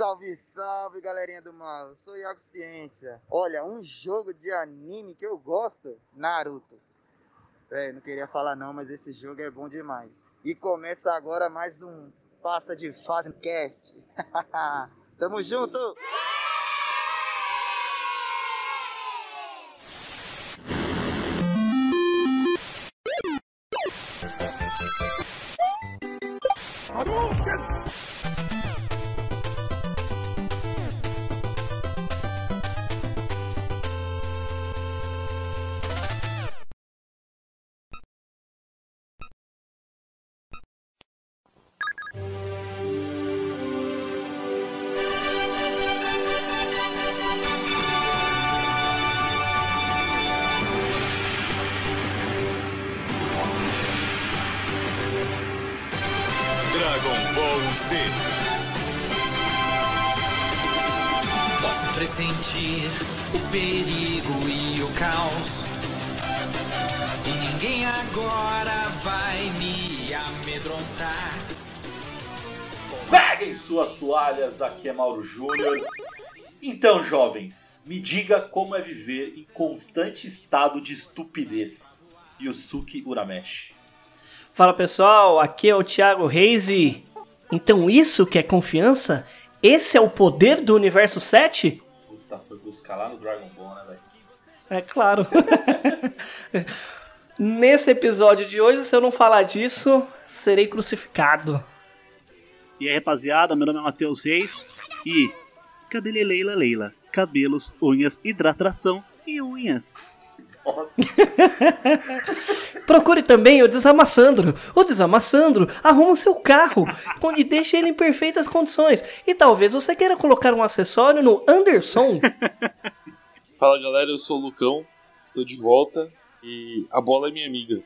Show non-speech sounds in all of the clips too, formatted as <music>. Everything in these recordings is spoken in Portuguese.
Salve, salve, galerinha do mal. Eu sou Iago Ciência. Olha, um jogo de anime que eu gosto, Naruto. É, não queria falar não, mas esse jogo é bom demais. E começa agora mais um Passa de Fase Cast. <laughs> Tamo junto! Aqui é Mauro Júnior. Então, jovens, me diga como é viver em constante estado de estupidez. Yusuke Urameshi. Fala pessoal, aqui é o Thiago Reis e. Então isso que é confiança? Esse é o poder do universo 7? Puta, foi buscar lá no Dragon Ball, né, velho? É claro. <laughs> Nesse episódio de hoje, se eu não falar disso, serei crucificado. E aí, rapaziada, meu nome é Matheus Reis e cabeleleila leila, cabelos, unhas, hidratação e unhas. Nossa, <laughs> Procure também o Desamassandro. O Desamassandro arruma o seu carro e deixa ele em perfeitas condições. E talvez você queira colocar um acessório no Anderson. Fala galera, eu sou o Lucão, tô de volta e a bola é minha amiga.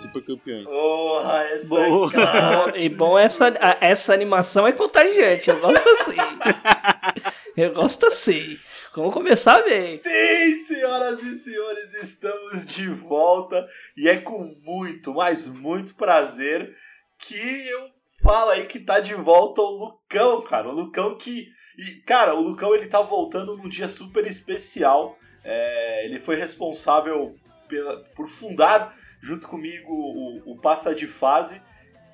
Super campeões. porra, essa Boa. é cara. E bom, essa, essa animação é contagiante. Eu gosto assim. <laughs> Eu gosto assim. Vamos começar bem. Sim, senhoras e senhores, estamos de volta e é com muito, mas muito prazer que eu falo aí que tá de volta o Lucão, cara. O Lucão que. E, cara, o Lucão ele tá voltando num dia super especial. É, ele foi responsável pela, por fundar junto comigo o, o Passa de Fase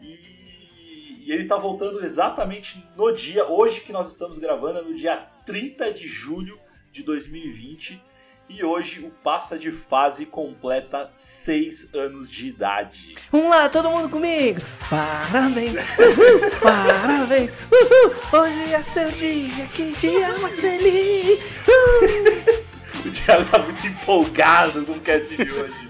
e, e ele tá voltando exatamente no dia, hoje que nós estamos gravando, é no dia 30 de julho de 2020 e hoje o Passa de Fase completa 6 anos de idade. Vamos lá, todo mundo comigo. Parabéns, uhul, <laughs> parabéns, uhul. Hoje é seu dia, que dia mais feliz. Uh. <laughs> O Thiago tá muito empolgado com o cast de hoje.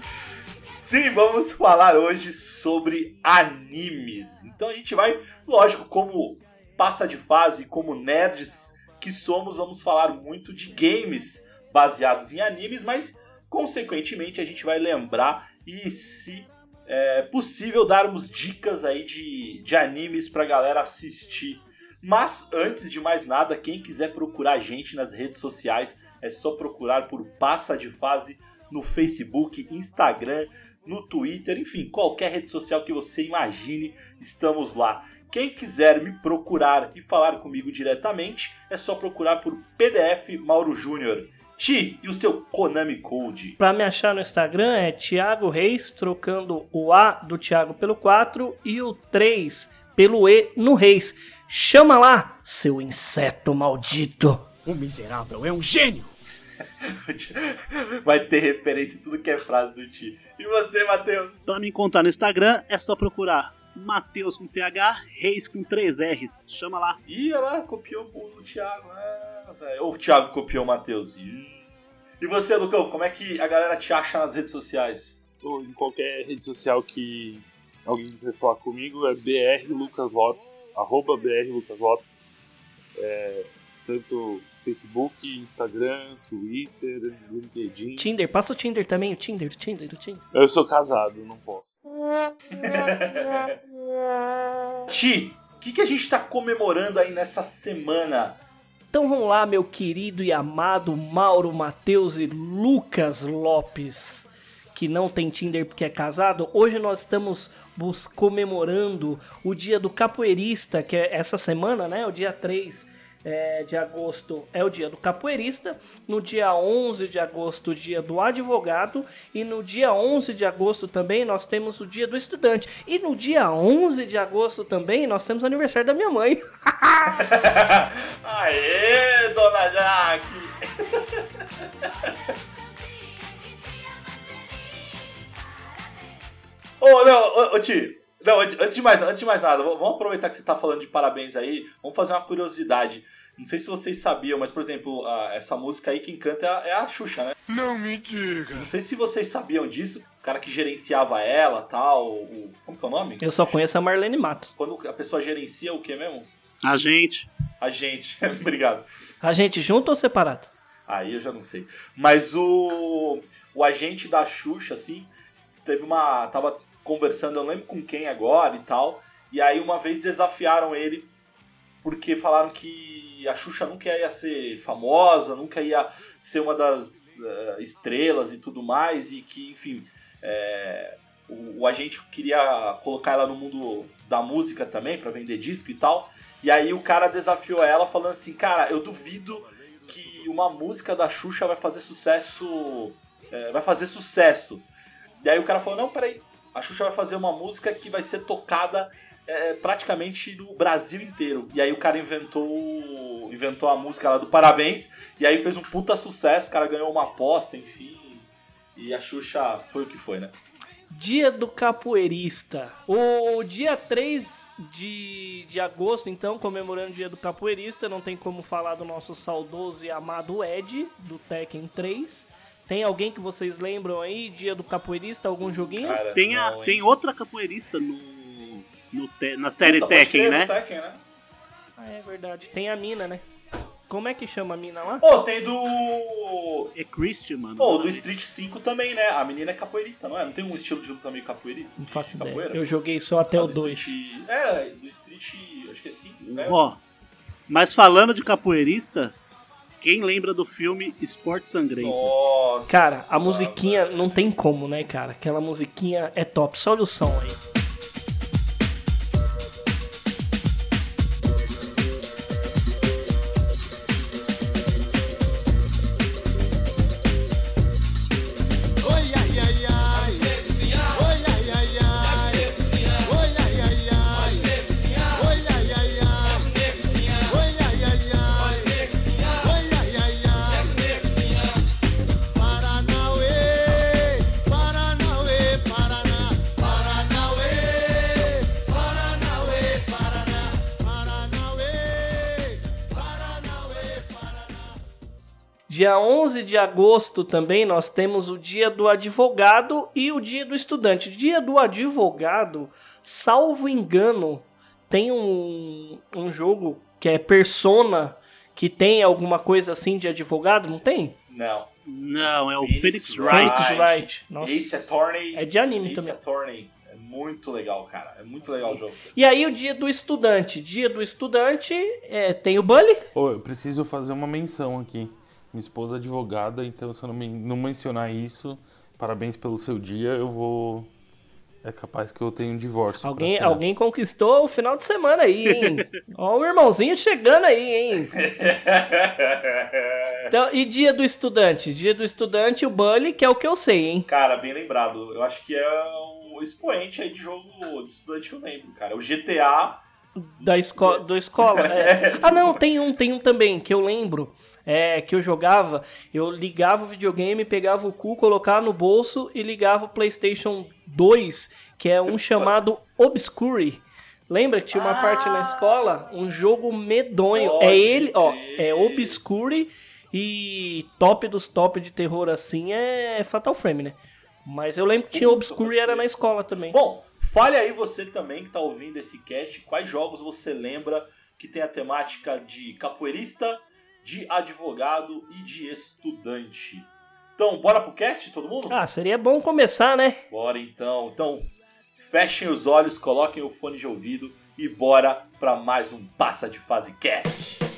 Sim, vamos falar hoje sobre animes. Então a gente vai, lógico, como passa de fase, como nerds que somos, vamos falar muito de games baseados em animes, mas consequentemente a gente vai lembrar e se é, possível darmos dicas aí de, de animes pra galera assistir. Mas antes de mais nada, quem quiser procurar a gente nas redes sociais, é só procurar por Passa de Fase no Facebook, Instagram, no Twitter, enfim, qualquer rede social que você imagine, estamos lá. Quem quiser me procurar e falar comigo diretamente, é só procurar por PDF Mauro Júnior. Ti, e o seu Konami Code? Pra me achar no Instagram é Thiago Reis, trocando o A do Thiago pelo 4 e o 3 pelo E no Reis. Chama lá, seu inseto maldito. O miserável é um gênio! <laughs> Vai ter referência em tudo que é frase do Ti. E você, Matheus? Pra me encontrar no Instagram é só procurar Matheus com TH, Reis com 3 R's. Chama lá. Ih, olha lá, copiou o Thiago. Ah. Ou o Thiago copiou o Matheus. E você, Lucão, como é que a galera te acha nas redes sociais? Ou em qualquer rede social que alguém quiser falar comigo é BR Lucas Lopes, arroba BR Lucas Lopes. É, tanto Facebook, Instagram, Twitter, LinkedIn. Tinder, passa o Tinder também, o Tinder, o Tinder, o Tinder. Eu sou casado, não posso. <laughs> Ti, o que, que a gente tá comemorando aí nessa semana? Então vamos lá, meu querido e amado Mauro Matheus e Lucas Lopes, que não tem Tinder porque é casado. Hoje nós estamos comemorando o dia do capoeirista, que é essa semana, né? O dia 3 é, de agosto é o dia do capoeirista, no dia 11 de agosto o dia do advogado e no dia 11 de agosto também nós temos o dia do estudante. E no dia 11 de agosto também nós temos o aniversário da minha mãe. <laughs> Aê, dona Jaque! <laughs> Ô, não, ô, Ti, não, antes de mais, antes de mais nada, vamos aproveitar que você tá falando de parabéns aí, vamos fazer uma curiosidade. Não sei se vocês sabiam, mas, por exemplo, a- essa música aí quem canta é a, é a Xuxa, né? Não me diga. Não sei se vocês sabiam disso, o cara que gerenciava ela tal, o, como que é o nome? Eu só conheço a Marlene Matos. Quando a pessoa gerencia o que mesmo? A gente. A gente. <laughs> Obrigado. A gente junto ou separado? Aí eu já não sei. Mas o, o agente da Xuxa, assim, teve uma. Tava conversando, eu lembro com quem agora e tal. E aí uma vez desafiaram ele porque falaram que a Xuxa nunca ia ser famosa, nunca ia ser uma das eh, estrelas e tudo mais, e que, enfim, eh, o, o agente queria colocar ela no mundo da música também, pra vender disco e tal. E aí o cara desafiou ela falando assim, cara, eu duvido que uma música da Xuxa vai fazer sucesso. é, vai fazer sucesso. E aí o cara falou, não, peraí, a Xuxa vai fazer uma música que vai ser tocada é, praticamente no Brasil inteiro. E aí o cara inventou. Inventou a música lá do Parabéns. E aí fez um puta sucesso, o cara ganhou uma aposta, enfim. E a Xuxa foi o que foi, né? Dia do Capoeirista. O dia 3 de, de agosto, então, comemorando o Dia do Capoeirista, não tem como falar do nosso saudoso e amado Ed, do Tekken 3. Tem alguém que vocês lembram aí? Dia do Capoeirista, algum joguinho? Cara, Tem, a, não, tem outra capoeirista no, no te- na série Puta, Tekken, crer, né? Tekken, né? Ah, é verdade. Tem a mina, né? Como é que chama a mina lá? Ô, tem do. É Christian, mano. Pô, do Street 5 também, né? A menina é capoeirista, não é? Não tem um estilo de luta meio capoeirista? Não faço ideia. Capoeira? Eu joguei só até Ah, o do 2. Street- É, do Street. Acho que é 5. né? Ó, mas falando de capoeirista, quem lembra do filme Esporte Sangrento? Nossa. Cara, a musiquinha não tem como, né, cara? Aquela musiquinha é top. Só olha o som aí. De agosto também nós temos o dia do advogado e o dia do estudante. Dia do advogado, salvo engano, tem um, um jogo que é Persona, que tem alguma coisa assim de advogado, não tem? Não. Não, é o Phoenix Phoenix Wright. Phoenix Wright. Nossa. Ace Attorney. É de anime Ace também. Attorney. É muito legal, cara. É muito legal o jogo. E aí o dia do estudante. Dia do estudante é, tem o Bully. Ô, eu preciso fazer uma menção aqui. Minha esposa é advogada, então se eu não, men- não mencionar isso, parabéns pelo seu dia, eu vou. É capaz que eu tenha um divórcio. Alguém, alguém conquistou o final de semana aí, hein? <laughs> Ó o irmãozinho chegando aí, hein? <laughs> Então, e dia do estudante? Dia do estudante, o Bully, que é o que eu sei, hein? Cara, bem lembrado. Eu acho que é o expoente aí de jogo de estudante que eu lembro, cara. O GTA. Da escola. Do escola. é. <laughs> Ah, não, tem um, tem um também, que eu lembro. É, que eu jogava, eu ligava o videogame, pegava o cu, colocava no bolso e ligava o PlayStation 2, que é Você um chamado Obscure. Lembra que tinha uma parte na escola? Um jogo medonho. É ele, ó, é Obscure e top dos top de terror assim é Fatal Frame, né? Mas eu lembro que tinha Obscure e era na escola também. Bom, fale aí você também que tá ouvindo esse cast, quais jogos você lembra que tem a temática de capoeirista, de advogado e de estudante. Então, bora pro cast, todo mundo? Ah, seria bom começar, né? Bora então. Então, fechem os olhos, coloquem o fone de ouvido e bora pra mais um Passa de Fase Cast.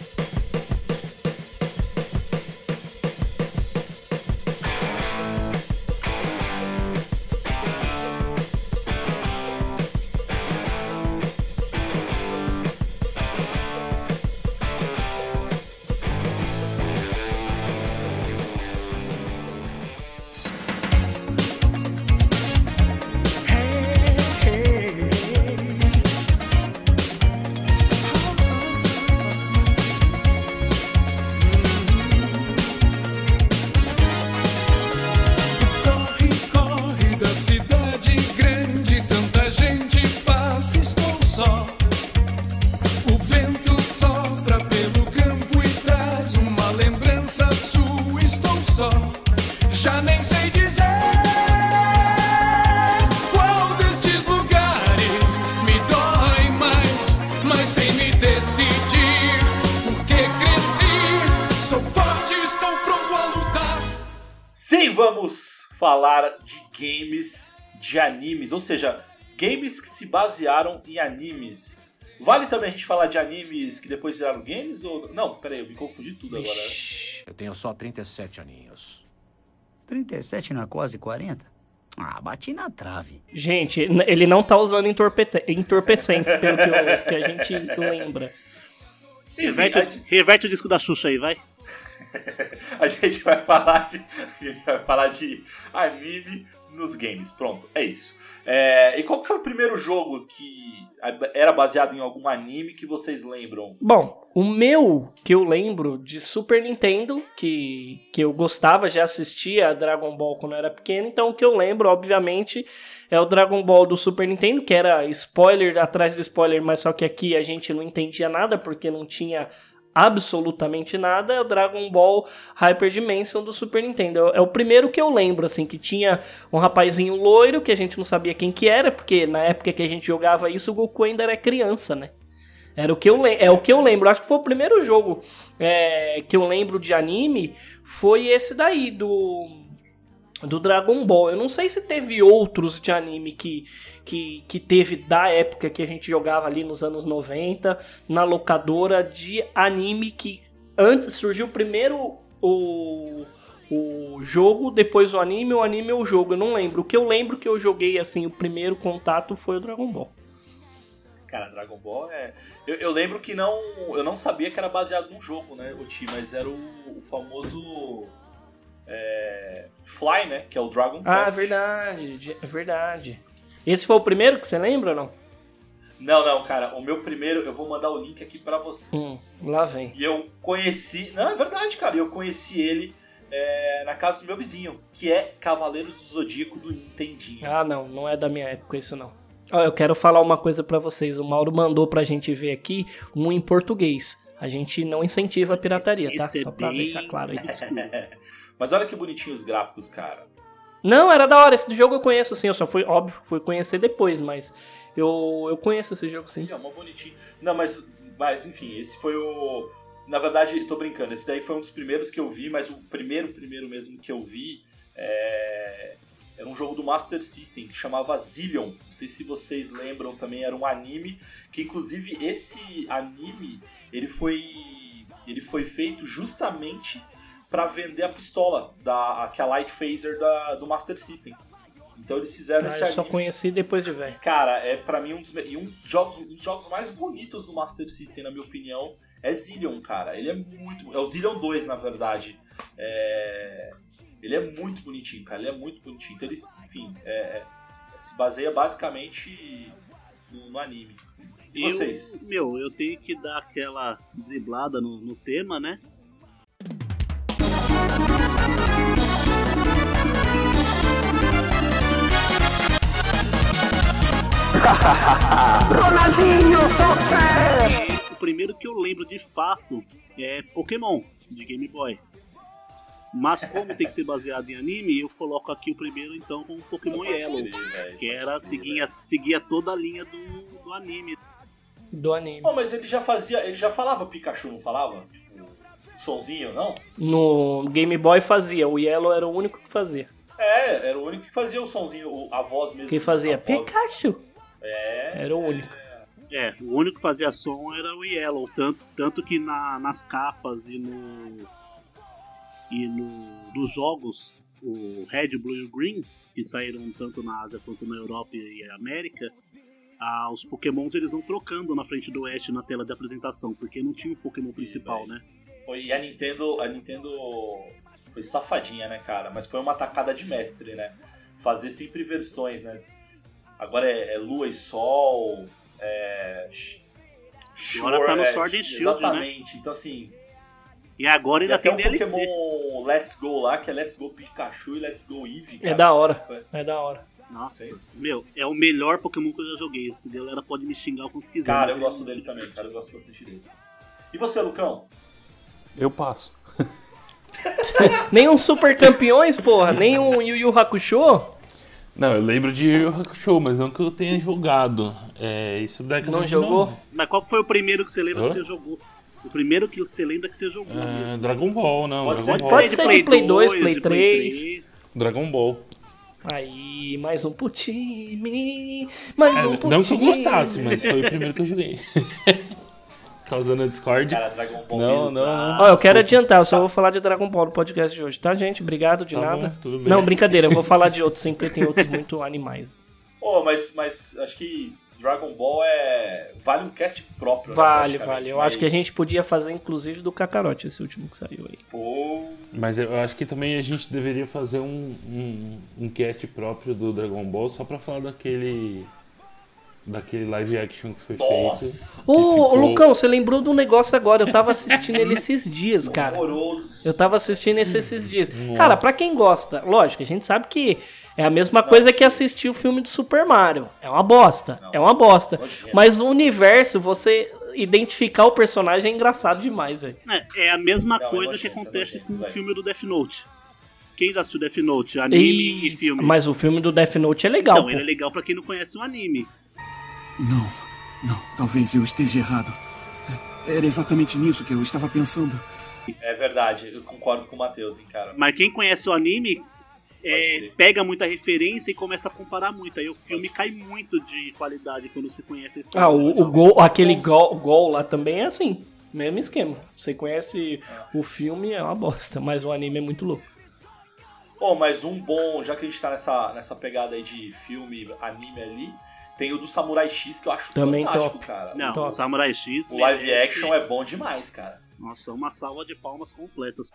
De animes, ou seja, games que se basearam em animes. Vale também a gente falar de animes que depois viraram games ou não? Pera aí, eu me confundi tudo agora. Eu tenho só 37 aninhos. 37 na quase 40? Ah, bati na trave. Gente, ele não tá usando entorpete- entorpecentes, pelo que, eu- que a gente lembra. Reverte, reverte o disco da Xuxa aí, vai. <laughs> a gente vai falar de a gente vai falar de anime nos games. Pronto, é isso. É, e qual foi o primeiro jogo que era baseado em algum anime que vocês lembram? Bom, o meu que eu lembro de Super Nintendo, que, que eu gostava, já assistia Dragon Ball quando eu era pequeno, então o que eu lembro, obviamente, é o Dragon Ball do Super Nintendo, que era spoiler atrás do spoiler, mas só que aqui a gente não entendia nada porque não tinha absolutamente nada, é o Dragon Ball Hyper Dimension do Super Nintendo. É o primeiro que eu lembro, assim, que tinha um rapazinho loiro, que a gente não sabia quem que era, porque na época que a gente jogava isso, o Goku ainda era criança, né? Era o que eu, é o que eu lembro. Acho que foi o primeiro jogo é, que eu lembro de anime. Foi esse daí, do, do Dragon Ball. Eu não sei se teve outros de anime que, que, que teve da época que a gente jogava ali nos anos 90, na locadora de anime que antes surgiu primeiro o, o jogo, depois o anime, o anime é o jogo. Eu não lembro. O que eu lembro que eu joguei assim, o primeiro contato foi o Dragon Ball. Cara, Dragon Ball é. Eu, eu lembro que não. Eu não sabia que era baseado num jogo, né, o Ti, mas era o, o famoso. É, Fly, né? Que é o Dragon Ah, Quest. verdade, é verdade. Esse foi o primeiro que você lembra ou não? Não, não, cara. O meu primeiro, eu vou mandar o link aqui pra você. Hum, lá vem. E eu conheci. Não, é verdade, cara. Eu conheci ele é, na casa do meu vizinho, que é Cavaleiros do Zodíaco do Nintendinho. Ah, não, não é da minha época isso não. Ó, eu quero falar uma coisa pra vocês. O Mauro mandou pra gente ver aqui um em português. A gente não incentiva a pirataria, tá? É Só pra deixar claro aí. <laughs> Mas olha que bonitinho os gráficos, cara. Não, era da hora. Esse jogo eu conheço sim. Eu só fui, óbvio, fui conhecer depois, mas eu, eu conheço esse jogo sim. É uma bonitinho. Não, mas, mas enfim, esse foi o. Na verdade, tô brincando, esse daí foi um dos primeiros que eu vi, mas o primeiro, primeiro mesmo que eu vi é... era um jogo do Master System que chamava Zillion. Não sei se vocês lembram também, era um anime que inclusive esse anime ele foi ele foi feito justamente para vender a pistola da que é a Light Phaser da, do Master System. Então eles fizeram Ah, esse eu só anime. conheci depois de velho. Cara, é para mim um dos, e um dos jogos, um dos jogos mais bonitos do Master System, na minha opinião, é Zillion, cara. Ele é muito. É o Zillion 2, na verdade. É, ele é muito bonitinho, cara. Ele é muito bonitinho. Então, ele, enfim, é, é, se baseia basicamente no, no anime. E Eu- vocês? meu, eu tenho que dar aquela driblada no, no tema, né? <laughs> E o primeiro que eu lembro de fato é Pokémon, de Game Boy. Mas como tem que ser baseado em anime, eu coloco aqui o primeiro então com Pokémon Yellow, que era seguia, seguia toda a linha do, do anime. Do anime. Oh, mas ele já fazia. Ele já falava Pikachu, não falava? Tipo, sonzinho, não? No Game Boy fazia, o Yellow era o único que fazia. É, era o único que fazia o sonzinho, a voz mesmo. Que fazia voz. Pikachu. É. Era o único. É, o único que fazia som era o Yellow, tanto, tanto que na, nas capas e no. e no. dos jogos, o Red, o Blue e o Green, que saíram tanto na Ásia quanto na Europa e América, ah, os Pokémons eles vão trocando na frente do Ash na tela de apresentação, porque não tinha o Pokémon principal, né? Foi- E a Nintendo, a Nintendo foi safadinha, né, cara? Mas foi uma tacada de mestre, né? Fazer sempre versões, né? Agora é, é Lua e Sol, é. Agora tá no é, Sword and Shield, né? Exatamente. Então, assim. E agora E ainda até tem o DLC. Pokémon Let's Go lá, que é Let's Go Pikachu e Let's Go Eevee. É cara. da hora. É da hora. Nossa, Sei. meu, é o melhor Pokémon que eu já joguei. A galera pode me xingar o quanto quiser. Cara, mas eu gosto dele também, cara. Eu gosto bastante dele. E você, Lucão? Eu passo. <laughs> Nem um Super Campeões, porra. Nem um Yu Yu Hakusho. Não, eu lembro de Yu Hakusho, mas não que eu tenha jogado. É, isso década Não jogou? 90. Mas qual foi o primeiro que você lembra Hã? que você jogou? O primeiro que você lembra que você jogou É, mesmo. Dragon Ball, não. Pode Dragon ser- Ball. Pode ser de Play 2, Play 3. Dragon Ball. Aí, mais um pro time. Mais É, um pro não que eu time. gostasse, mas foi o primeiro que eu joguei. <laughs> Causando a Discord. Cara, Dragon Ball Não, bizarro. não, Ó, eu quero Desculpa. adiantar, eu só vou falar de Dragon Ball no podcast de hoje, tá, gente? Obrigado, de Tá nada. bom, tudo bem. Não, brincadeira, eu vou falar de outros, sim, porque tem outros muito animais. Ô, mas, mas acho que Dragon Ball é. Vale um cast próprio. né, Vale, praticamente, vale. Eu acho que a mas- gente podia fazer, inclusive, do Kakarote, esse último que saiu aí. Pô, Mas eu acho que também a gente deveria fazer um, um, um cast próprio do Dragon Ball só pra falar daquele. Daquele live action que foi feito. nossa. Ô, ficou- Lucão, você lembrou de um negócio agora? Eu tava assistindo ele <laughs> esses dias, cara. Horroroso. Eu tava assistindo esse esses dias. Nossa. Cara, pra quem gosta, lógico, a gente sabe que é a mesma coisa que assistir o filme do Super Mario. É uma bosta. É uma bosta. Mas o universo, você identificar o personagem é engraçado demais, velho. É, é a mesma Não, coisa que acontece com o filme do Death Note. Quem já assistiu Death Note? Anime e Isso, filme. Mas o filme do Death Note é legal, Então, pô. ele é legal pra quem não conhece o anime. Não, não, talvez eu esteja errado. Era exatamente nisso que eu estava pensando. É verdade, eu concordo com o Matheus, hein, cara. Mas quem conhece o anime é, pega muita referência e começa a comparar muito. Aí o filme cai muito de qualidade quando você conhece a história. Ah, o, o gol, aquele gol, gol lá também é assim. Mesmo esquema. Você conhece o filme, é uma bosta, <laughs> mas o anime é muito louco. Ô, mas um bom, já que a gente tá nessa, nessa pegada aí de filme, anime ali, tem o do Samurai X que eu acho Também fantástico, top. cara. Não, Top. Samurai X. O live merece- action é bom demais, cara. Nossa, uma salva de palmas completas.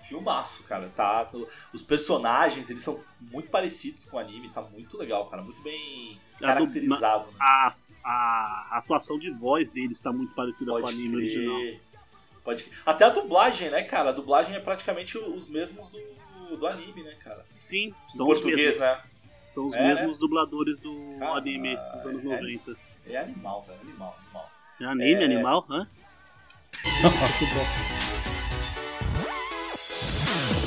Filmaço, cara. Tá, os personagens, eles são muito parecidos com o anime, tá muito legal, cara. Muito bem A do- caracterizado. né? A, a atuação de voz deles está muito parecida com o anime original. Pode. Até a dublagem, né, cara? A dublagem é praticamente os mesmos do, do anime, né, cara? Sim, Em são os mesmos. né? São os É, mesmos dubladores do Cara, anime dos anos é- 90. É animal, velho. Animal, animal. É anime, É. animal? Hã? <laughs> <laughs>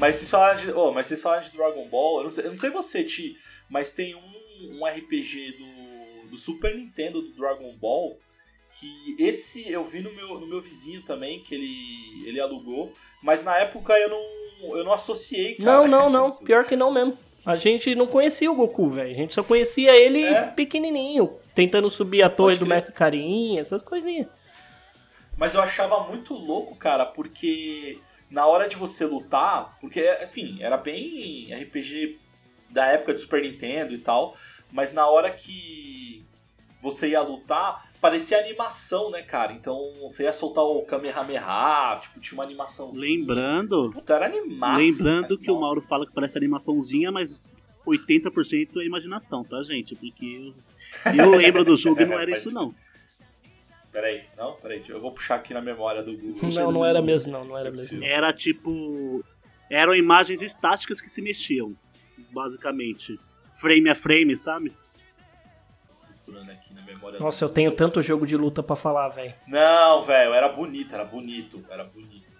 Mas vocês falaram de. Oh, mas vocês falaram de Dragon Ball. Eu não sei, eu não sei você, Ti, mas tem um, um RPG do, do Super Nintendo do Dragon Ball. Que esse eu vi no meu, no meu vizinho também, que ele, ele alugou. Mas na época eu não, eu não associei, cara. Não, não, não. <laughs> Pior que não mesmo. A gente não conhecia o Goku, velho. A gente só conhecia ele É? pequenininho, tentando subir a torre do. Mestre Carinha, essas coisinhas. Mas eu achava muito louco, cara, porque na hora de você lutar, porque, enfim, era bem RPG da época do Super Nintendo e tal, mas na hora que você ia lutar, parecia animação, né, cara? Então você ia soltar o Kamehameha, tipo, tinha uma animação. Lembrando, Puta, era animação. lembrando que o Mauro fala que parece animaçãozinha, mas 80% é imaginação, tá, gente? Porque eu, eu lembro do jogo e não era <laughs> isso, não. Peraí, não, peraí, eu vou puxar aqui na memória do Google. Não, não era mesmo, não, não era mesmo. Era tipo. Eram imagens estáticas que se mexiam, basicamente. Frame a frame, sabe? Procurando aqui na memória do Nossa, eu tenho tanto jogo de luta pra falar, velho. Não, velho, era bonito, era bonito, era bonito.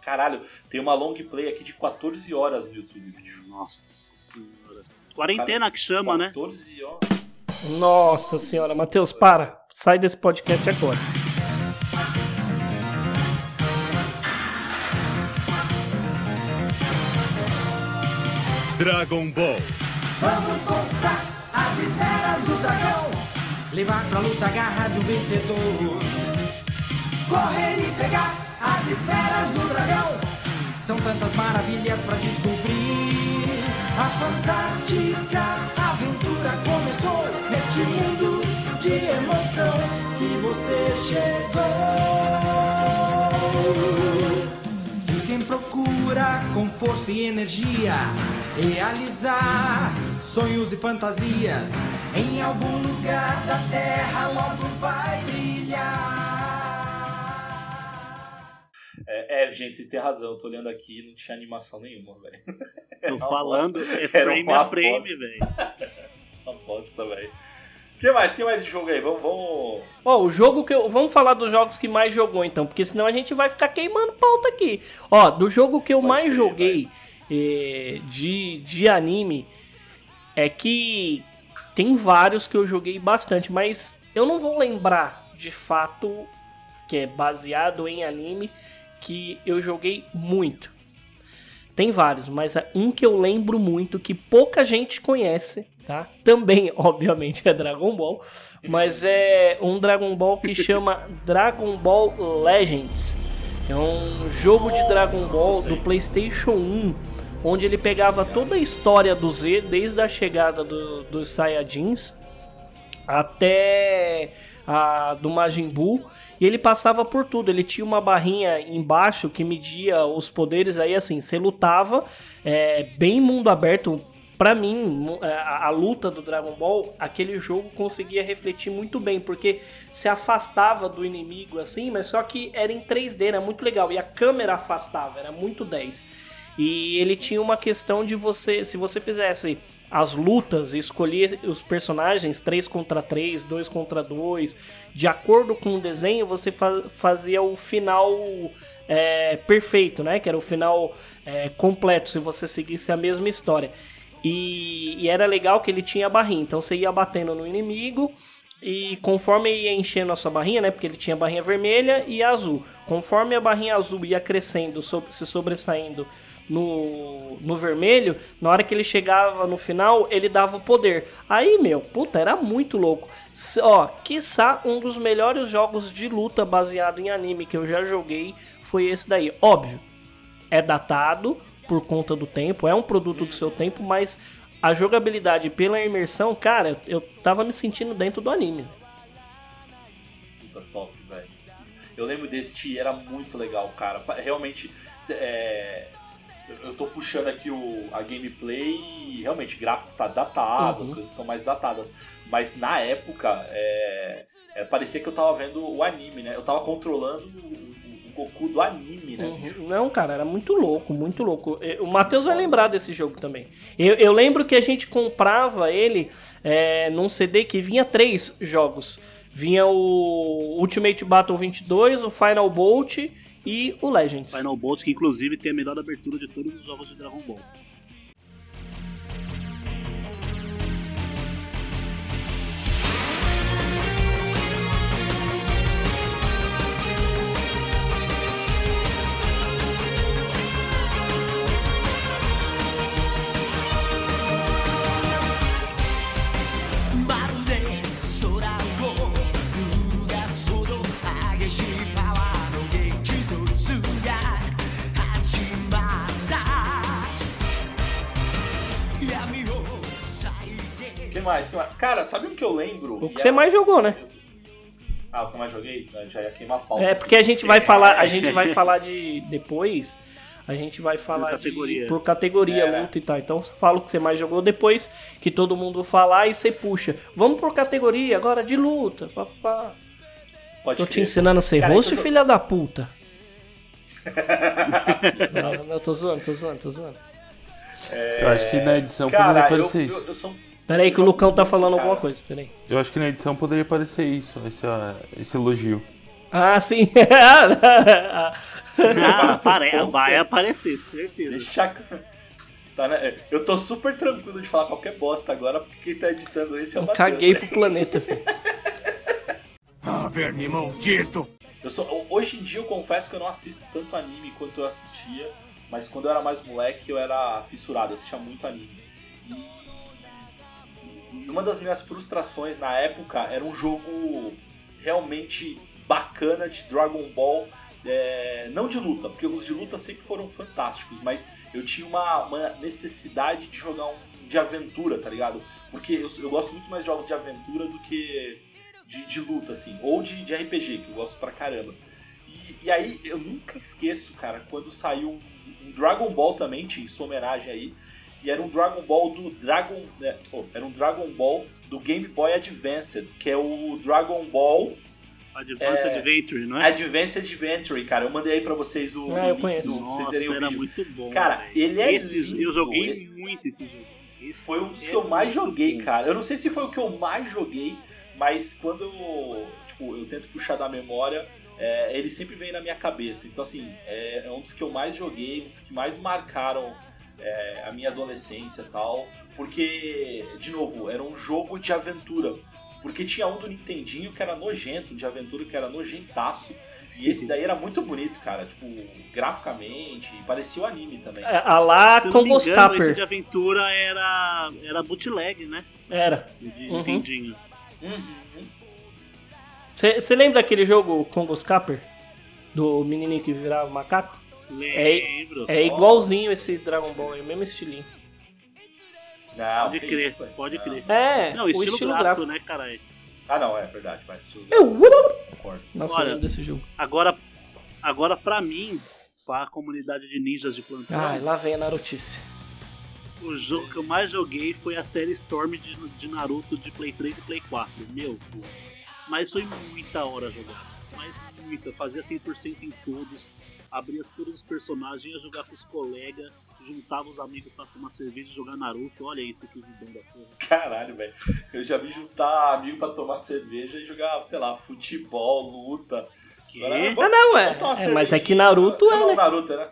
Caralho, tem uma long play aqui de 14 horas no YouTube. Nossa senhora. Quarentena que chama, né? 14 horas. Nossa senhora, Matheus, para. Sai desse podcast agora. Dragon Ball. Vamos conquistar as esferas do dragão. Levar pra luta a garra de um vencedor. Correr e pegar as esferas do dragão. São tantas maravilhas pra descobrir. A fantástica aventura começou neste mundo de emoção que você chegou. E quem procura com força e energia realizar sonhos e fantasias em algum lugar da terra logo vai brilhar. É, é, gente, vocês têm razão, eu tô olhando aqui não tinha animação nenhuma, velho. Tô <laughs> falando, é frame a frame, velho. <laughs> Uma bosta, velho. O que mais? que mais de jogo aí? Vamos. vamos... Ó, o jogo que eu. Vamos falar dos jogos que mais jogou então, porque senão a gente vai ficar queimando pauta aqui. Ó, do jogo que eu Pode mais crer, joguei eh, de, de anime é que tem vários que eu joguei bastante, mas eu não vou lembrar de fato que é baseado em anime que eu joguei muito. Tem vários, mas é um que eu lembro muito que pouca gente conhece, tá? Também, <laughs> obviamente, é Dragon Ball, mas é um Dragon Ball que <laughs> chama Dragon Ball Legends. É um jogo de Dragon Ball do PlayStation 1, onde ele pegava toda a história do Z, desde a chegada do- dos Saiyajins até a do Majin Buu e ele passava por tudo. Ele tinha uma barrinha embaixo que media os poderes aí assim, você lutava é, bem mundo aberto. Pra mim, é, a, a luta do Dragon Ball, aquele jogo conseguia refletir muito bem, porque se afastava do inimigo assim, mas só que era em 3D, era muito legal. E a câmera afastava, era muito 10. E ele tinha uma questão de você, se você fizesse as lutas escolher os personagens 3 contra 3, 2 contra 2, de acordo com o desenho, você fa- fazia o final é, perfeito, né? Que era o final é, completo, se você seguisse a mesma história. E, e era legal que ele tinha barrinha, então você ia batendo no inimigo. E conforme ia enchendo a sua barrinha, né? Porque ele tinha barrinha vermelha e azul. Conforme a barrinha azul ia crescendo, so- se sobressaindo no, no vermelho, na hora que ele chegava no final, ele dava o poder. Aí, meu, puta, era muito louco. Ó, quiçá um dos melhores jogos de luta baseado em anime que eu já joguei foi esse daí. Óbvio, é datado por conta do tempo, é um produto do seu tempo, mas a jogabilidade pela imersão, cara, eu tava me sentindo dentro do anime. Puta top, velho. Eu lembro desse, era muito legal, cara. Realmente, é, eu- tô puxando aqui o, a gameplay e realmente o gráfico tá datado, as Uhum. coisas estão mais datadas. Mas na época, é, é, parecia que eu tava vendo o anime, né? Eu tava controlando Goku do anime, né? Uhum. Não, cara, era muito louco, muito louco. Eh, O Matheus vai lembrar desse jogo também. Eu, eu lembro que a gente comprava ele é, num CD que vinha três jogos. Vinha o Ultimate Battle 22, o Final Bolt e o Legends. Final Bolt, que inclusive tem a melhor abertura de todos os jogos de Dragon Ball. Mais? que mais? Cara, sabe um que eu lembro? O E que você é- mais jogou, né? Ah, o que eu mais joguei? Eu Já ia queimar a pauta. É, porque a gente vai falar, a gente vai falar de depois, a gente vai falar categoria. de por categoria, É, né? luta e tal. Então fala o que você mais jogou depois que todo mundo falar e você puxa. Vamos por categoria agora de luta. Papá. Pode Tô te crer. ensinando a ser Cara, rosto, então eu- filha da puta. <laughs> não, não, tô zoando, tô zoando, tô zoando. Eu acho que na edição Cara, poderia eu, aparecer eu, isso. eu sou um Pera aí que o Lucão tá falando alguma coisa, pera aí. Eu acho que na edição poderia aparecer isso, esse, ah, esse elogio. Ah, sim. <laughs> Ah, apare... Vai aparecer, certeza. Deixa. Tá, né? Eu tô super tranquilo de falar qualquer bosta agora, porque quem tá editando esse é o Eu Matheus. caguei pro planeta, <laughs> filho. Ah, verme maldito! Eu sou- hoje em dia eu confesso que eu não assisto tanto anime quanto eu assistia, mas quando eu era mais moleque eu era fissurado, eu assistia muito anime. E uma das minhas frustrações na época era um jogo realmente bacana de Dragon Ball, é, não de luta, porque os de luta sempre foram fantásticos, mas eu tinha uma, uma necessidade de jogar um de aventura, tá ligado? Porque eu, eu gosto muito mais de jogos de aventura do que de, de luta, assim, ou de, de RPG, que eu gosto pra caramba. E, e aí eu nunca esqueço, cara, quando saiu um, Dragon Ball também, tinha sua homenagem aí, e era um Dragon Ball do Dragon. né, oh, era um Dragon Ball do Game Boy Advanced, que é o Dragon Ball Advanced É. Adventure, não é? Advanced Adventure, cara. Eu mandei aí pra vocês o, Ah, o eu link conheço. do, pra vocês Nossa, verem o vídeo. muito bom. Cara, velho. ele é Esse- lindo, Eu joguei ele- muito esse jogo. Esse Foi um dos é que eu mais joguei, bom. cara. Eu não sei se foi o que eu mais joguei, mas quando eu, tipo, eu tento puxar da memória, é, ele sempre vem na minha cabeça. Então, assim, é, é um dos que eu mais joguei, um dos que mais marcaram é, a minha adolescência e tal. Porque, de novo, era um jogo de aventura. Porque tinha um do Nintendinho que era nojento, de aventura que era nojentaço. E esse daí era muito bonito, cara. Tipo, graficamente, e parecia o anime também. É, A lá Se Combo engano, esse de aventura era, era bootleg, né? Era. De Uhum. Nintendinho. Uhum. Você lembra aquele jogo Combo Scapper? Do menininho que virava macaco? Lembro. É igualzinho esse Dragon Ball, é o mesmo estilinho. Não, Pode crer, isso, pode Não. crer. É, Não, o estilo, estilo gráfico, gráfico. né, caralho? Ah, não, é verdade, vai. estilo Eu... Concordo. Nossa, Olha, eu lembro desse jogo. Agora, agora pra mim, pra comunidade de ninjas de plantão, Ai, lá vem a Narutoce. o jogo que eu mais joguei foi a série Storm de, de Naruto de Play 3 e Play 4. Meu, pô. Mas foi muita hora jogar. Mas muita. Fazia 100% em todos. Abria todos os personagens, ia jogar com os colegas, juntava os amigos pra tomar cerveja e jogar Naruto. Olha isso que vidão da porra. Caralho, velho. Eu já vi juntar amigo pra tomar cerveja e jogar, sei lá, futebol, luta. Que? Agora, Ah, não, é. É, mas é que. Naruto é, né? Naruto, né?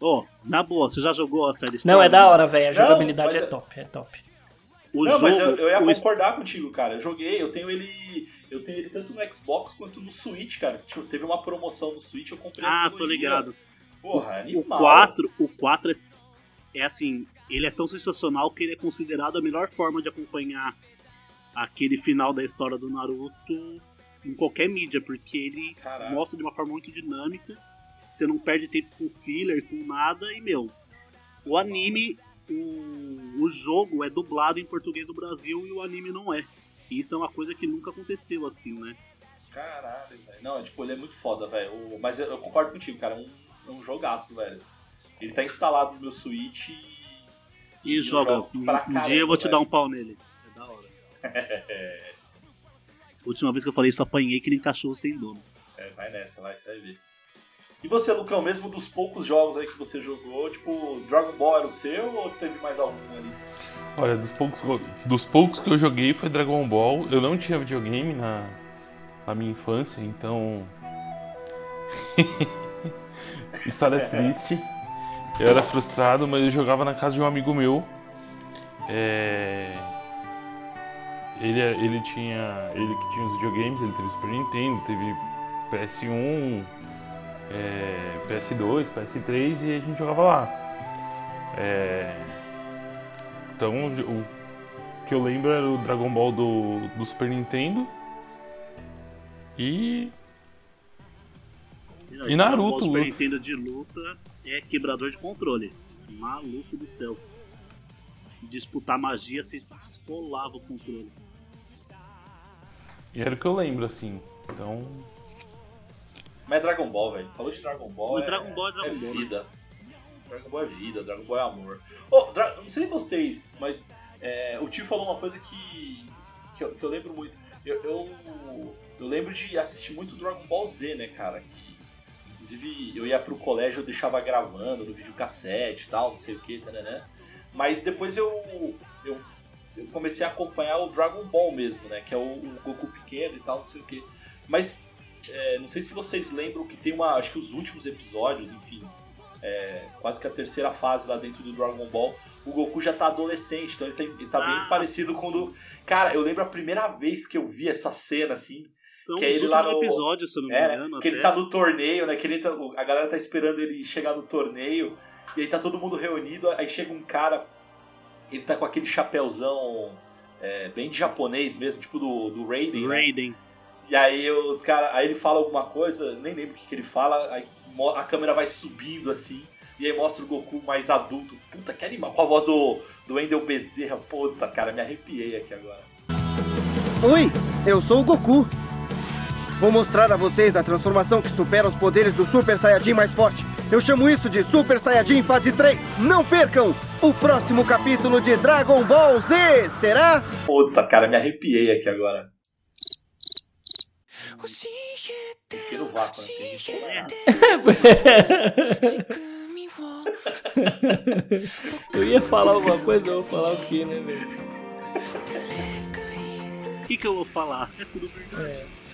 Ô, na boa, você já jogou a série Storm? Não, é da hora, velho. A Não, jogabilidade é é- top, é top. O não, jogo, mas eu, eu ia o concordar contigo, cara. Eu joguei, eu tenho ele. Eu tenho ele tanto no Xbox quanto no Switch, cara. Teve uma promoção no Switch, eu comprei. Ah, tô ligado. Porra, O animal. 4, o 4 é, é assim, ele é tão sensacional que ele é considerado a melhor forma de acompanhar aquele final da história do Naruto em qualquer mídia, porque ele Caralho. mostra de uma forma muito dinâmica. Você não perde tempo com filler, com nada, e meu, o anime, o, o jogo é dublado em português do Brasil e o anime não é. E isso é uma coisa que nunca aconteceu assim, né? Caralho, velho. Não, tipo, ele é muito foda, velho. Mas eu, eu concordo contigo, cara. É um, é um jogaço, velho. Ele tá instalado no meu Switch e. E eu joga, um, caramba, dia eu vou te velho. dar um pau nele. É da hora. <laughs> Última vez que eu falei isso, apanhei que nem cachorro sem dono. É, vai nessa, vai, você vai ver. E você, Lucão, mesmo dos poucos jogos aí que você jogou, tipo, Dragon Ball era o seu ou teve mais algum ali? Olha, dos poucos, dos poucos que eu joguei foi Dragon Ball. Eu não tinha videogame na, na minha infância, então. <laughs> História triste. Eu era frustrado, mas eu jogava na casa de um amigo meu. É... Ele, ele tinha. Ele que tinha os videogames, ele teve Super Nintendo, teve PS1, é, PS2, PS3 e a gente jogava lá. É, Então o que eu lembro era o Dragon Ball do, do Super Nintendo. E. Não, E esse Dragon Naruto, Ball Super Nintendo de luta é quebrador de controle. Maluco do céu. Disputar magia, você esfolava o controle. E era o que eu lembro, assim. Então. Mas é Dragon Ball, velho. Falou de Dragon Ball. O é, Dragon Ball é Dragon Ball, né? vida. Dragon Ball é vida, Dragon Ball é amor. Ô, Dra- não sei vocês, mas é, o tio falou uma coisa que, que, eu, que eu lembro muito. Eu, eu, eu lembro de assistir muito Dragon Ball Z, né, cara? Que, inclusive, eu ia pro colégio, eu deixava gravando no videocassete e tal, não sei o que, né? Mas depois eu, eu, eu comecei a acompanhar o Dragon Ball mesmo, né? Que é o, o Goku pequeno e tal, não sei o que. Mas é, não sei se vocês lembram que tem uma. Acho que os últimos episódios, enfim. é, quase que a terceira fase lá dentro do Dragon Ball. O Goku já tá adolescente, então ele, tem- ele tá Ah. bem parecido com o do. Cara, eu lembro a primeira vez que eu vi essa cena assim. São Que é ele lá no- episódios, se eu não me É, né? engano. que ele tá no torneio, né? Que ele tá- a galera tá esperando ele chegar no torneio. E aí tá todo mundo reunido. Aí chega um cara. Ele tá com aquele chapéuzão é, bem de japonês mesmo, tipo do, do Raiden. né? E aí os cara, aí ele fala alguma coisa, nem lembro o que, que ele fala, aí a câmera vai subindo assim, e aí mostra o Goku mais adulto. Puta que animal, com a voz do, do Wendel Bezerra. Puta, cara, me arrepiei aqui agora. Oi, eu sou o Goku. Vou mostrar a vocês a transformação que supera os poderes do Super Saiyajin mais forte. Eu chamo isso de Super Saiyajin Fase 3. Não percam o próximo capítulo de Dragon Ball Z, será? Puta, cara, me arrepiei aqui agora. Fiquei no vácuo, né? Gente vai nada. Eu ia falar alguma coisa, eu vou falar o quê, né, velho? O que, que eu vou falar? É tudo verdade. É.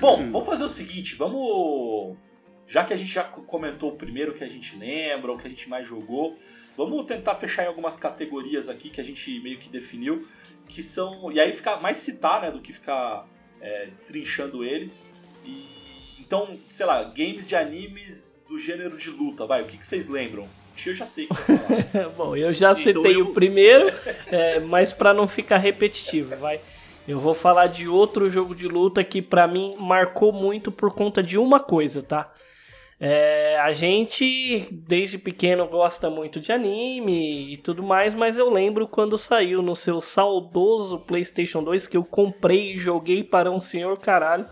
Bom, vamos fazer o seguinte, vamos. Já que a gente já comentou o primeiro que a gente lembra, o que a gente mais jogou, vamos tentar fechar em algumas categorias aqui que a gente meio que definiu, que são. E aí ficar mais citar, né, do que ficar é, destrinchando eles. E, então, sei lá, games de animes do gênero de luta, vai, o que, que vocês lembram? Eu já sei falar. <laughs> Bom, eu já Então citei eu- o primeiro, é, mas pra não ficar repetitivo, vai. Eu vou falar de outro jogo de luta que pra mim marcou muito por conta de uma coisa, tá? É, a gente, desde pequeno, gosta muito de anime e tudo mais, mas eu lembro quando saiu no seu saudoso PlayStation 2, que eu comprei e joguei para um senhor caralho,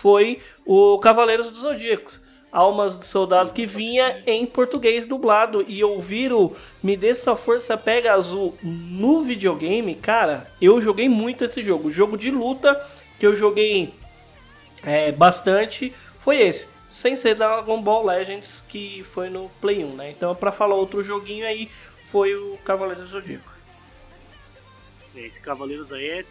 foi o Cavaleiros dos Zodíacos. Almas dos Soldados que vinha em português dublado e ouvir o Me Dê Sua Força Pega Azul no videogame, cara, eu joguei muito esse jogo. O jogo de luta que eu joguei é, bastante foi esse. Sem ser Dragon Ball Legends, que foi no Play 1, né? Então, pra falar outro joguinho aí, foi o Cavaleiro do Zodíaco. Esse Cavaleiros aí é.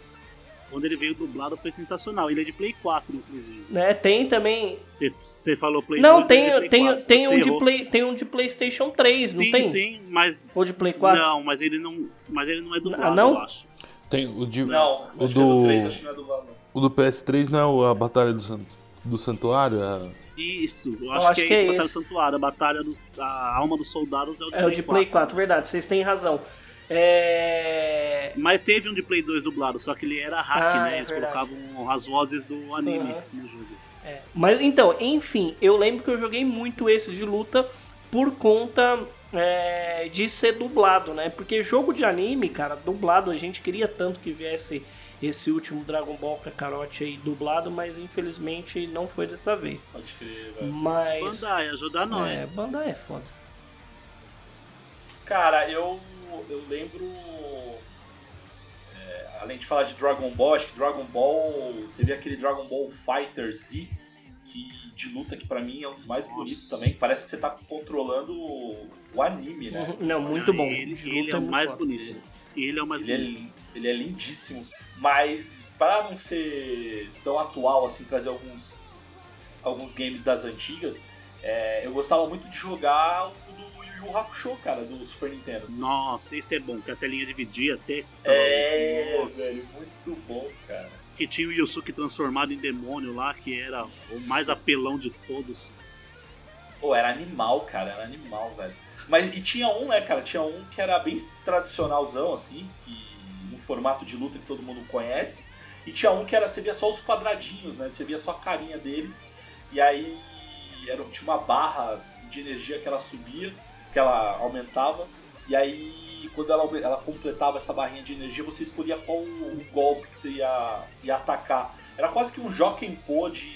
Quando ele veio dublado foi sensacional. Ele é de Play 4, inclusive. Né? Tem também. Você falou Play Não, 2, ele é tem, Play tem, 4. tem, um de play, tem um de PlayStation 3, não Sim, tem? sim, mas. Ou de Play 4? Não, mas ele não. Mas ele não é dublado, Ah, não? eu acho. Tem o de. Não, o acho é do do. 3, acho que não é do Valor. O do PS3 não é o- a Batalha do, do Santuário? É... Isso, eu Eu acho, acho que, que é é isso, Batalha do esse. Santuário. A Batalha dos. A alma dos soldados é o de É o de Play 4, verdade, vocês têm razão. É. Mas teve um de Play 2 dublado, só que ele era hack, Ah, né? é Eles verdade. colocavam as vozes do anime Uhum. no jogo. É. Mas então, enfim, eu lembro que eu joguei muito esse de luta por conta é, de ser dublado, né? Porque jogo de anime, cara, dublado, a gente queria tanto que viesse esse último Dragon Ball Kakarot aí dublado, mas infelizmente não foi dessa vez. Pode crer, velho. Mas. Bandai, ajuda É, nós. Bandai é foda. Cara, eu, eu lembro. é, além de falar de Dragon Ball, acho que Dragon Ball. Teve aquele Dragon Ball Fighter Z, que, de luta, que pra mim é um dos mais bonitos também. Parece que você tá controlando o anime, né? Não, muito bom. Ele, ele é o muito mais foda. bonito. Ele é o mais Ele é, bonito. lin- ele é lindíssimo. Mas, para não ser tão atual, assim, trazer alguns, alguns games das antigas, é, eu gostava muito de jogar Yu Hakusho, cara, do Super Nintendo. Nossa, esse é bom, que a telinha dividia até. É, Nossa. velho, muito bom, cara. Que tinha o Yusuke transformado em demônio lá, que era o mais apelão de todos. Pô, era animal, cara, era animal, velho. Mas e tinha um, né, cara? Tinha um que era bem tradicionalzão, assim, que, no formato de luta que todo mundo conhece. E tinha um que era, você via só os quadradinhos, né? Você via só a carinha deles. E aí era, tinha uma barra de energia que ela subia, que ela aumentava. E aí, quando ela, ela completava essa barrinha de energia, você escolhia qual o, golpe que você ia, ia atacar. Era quase que um Joken Pô de,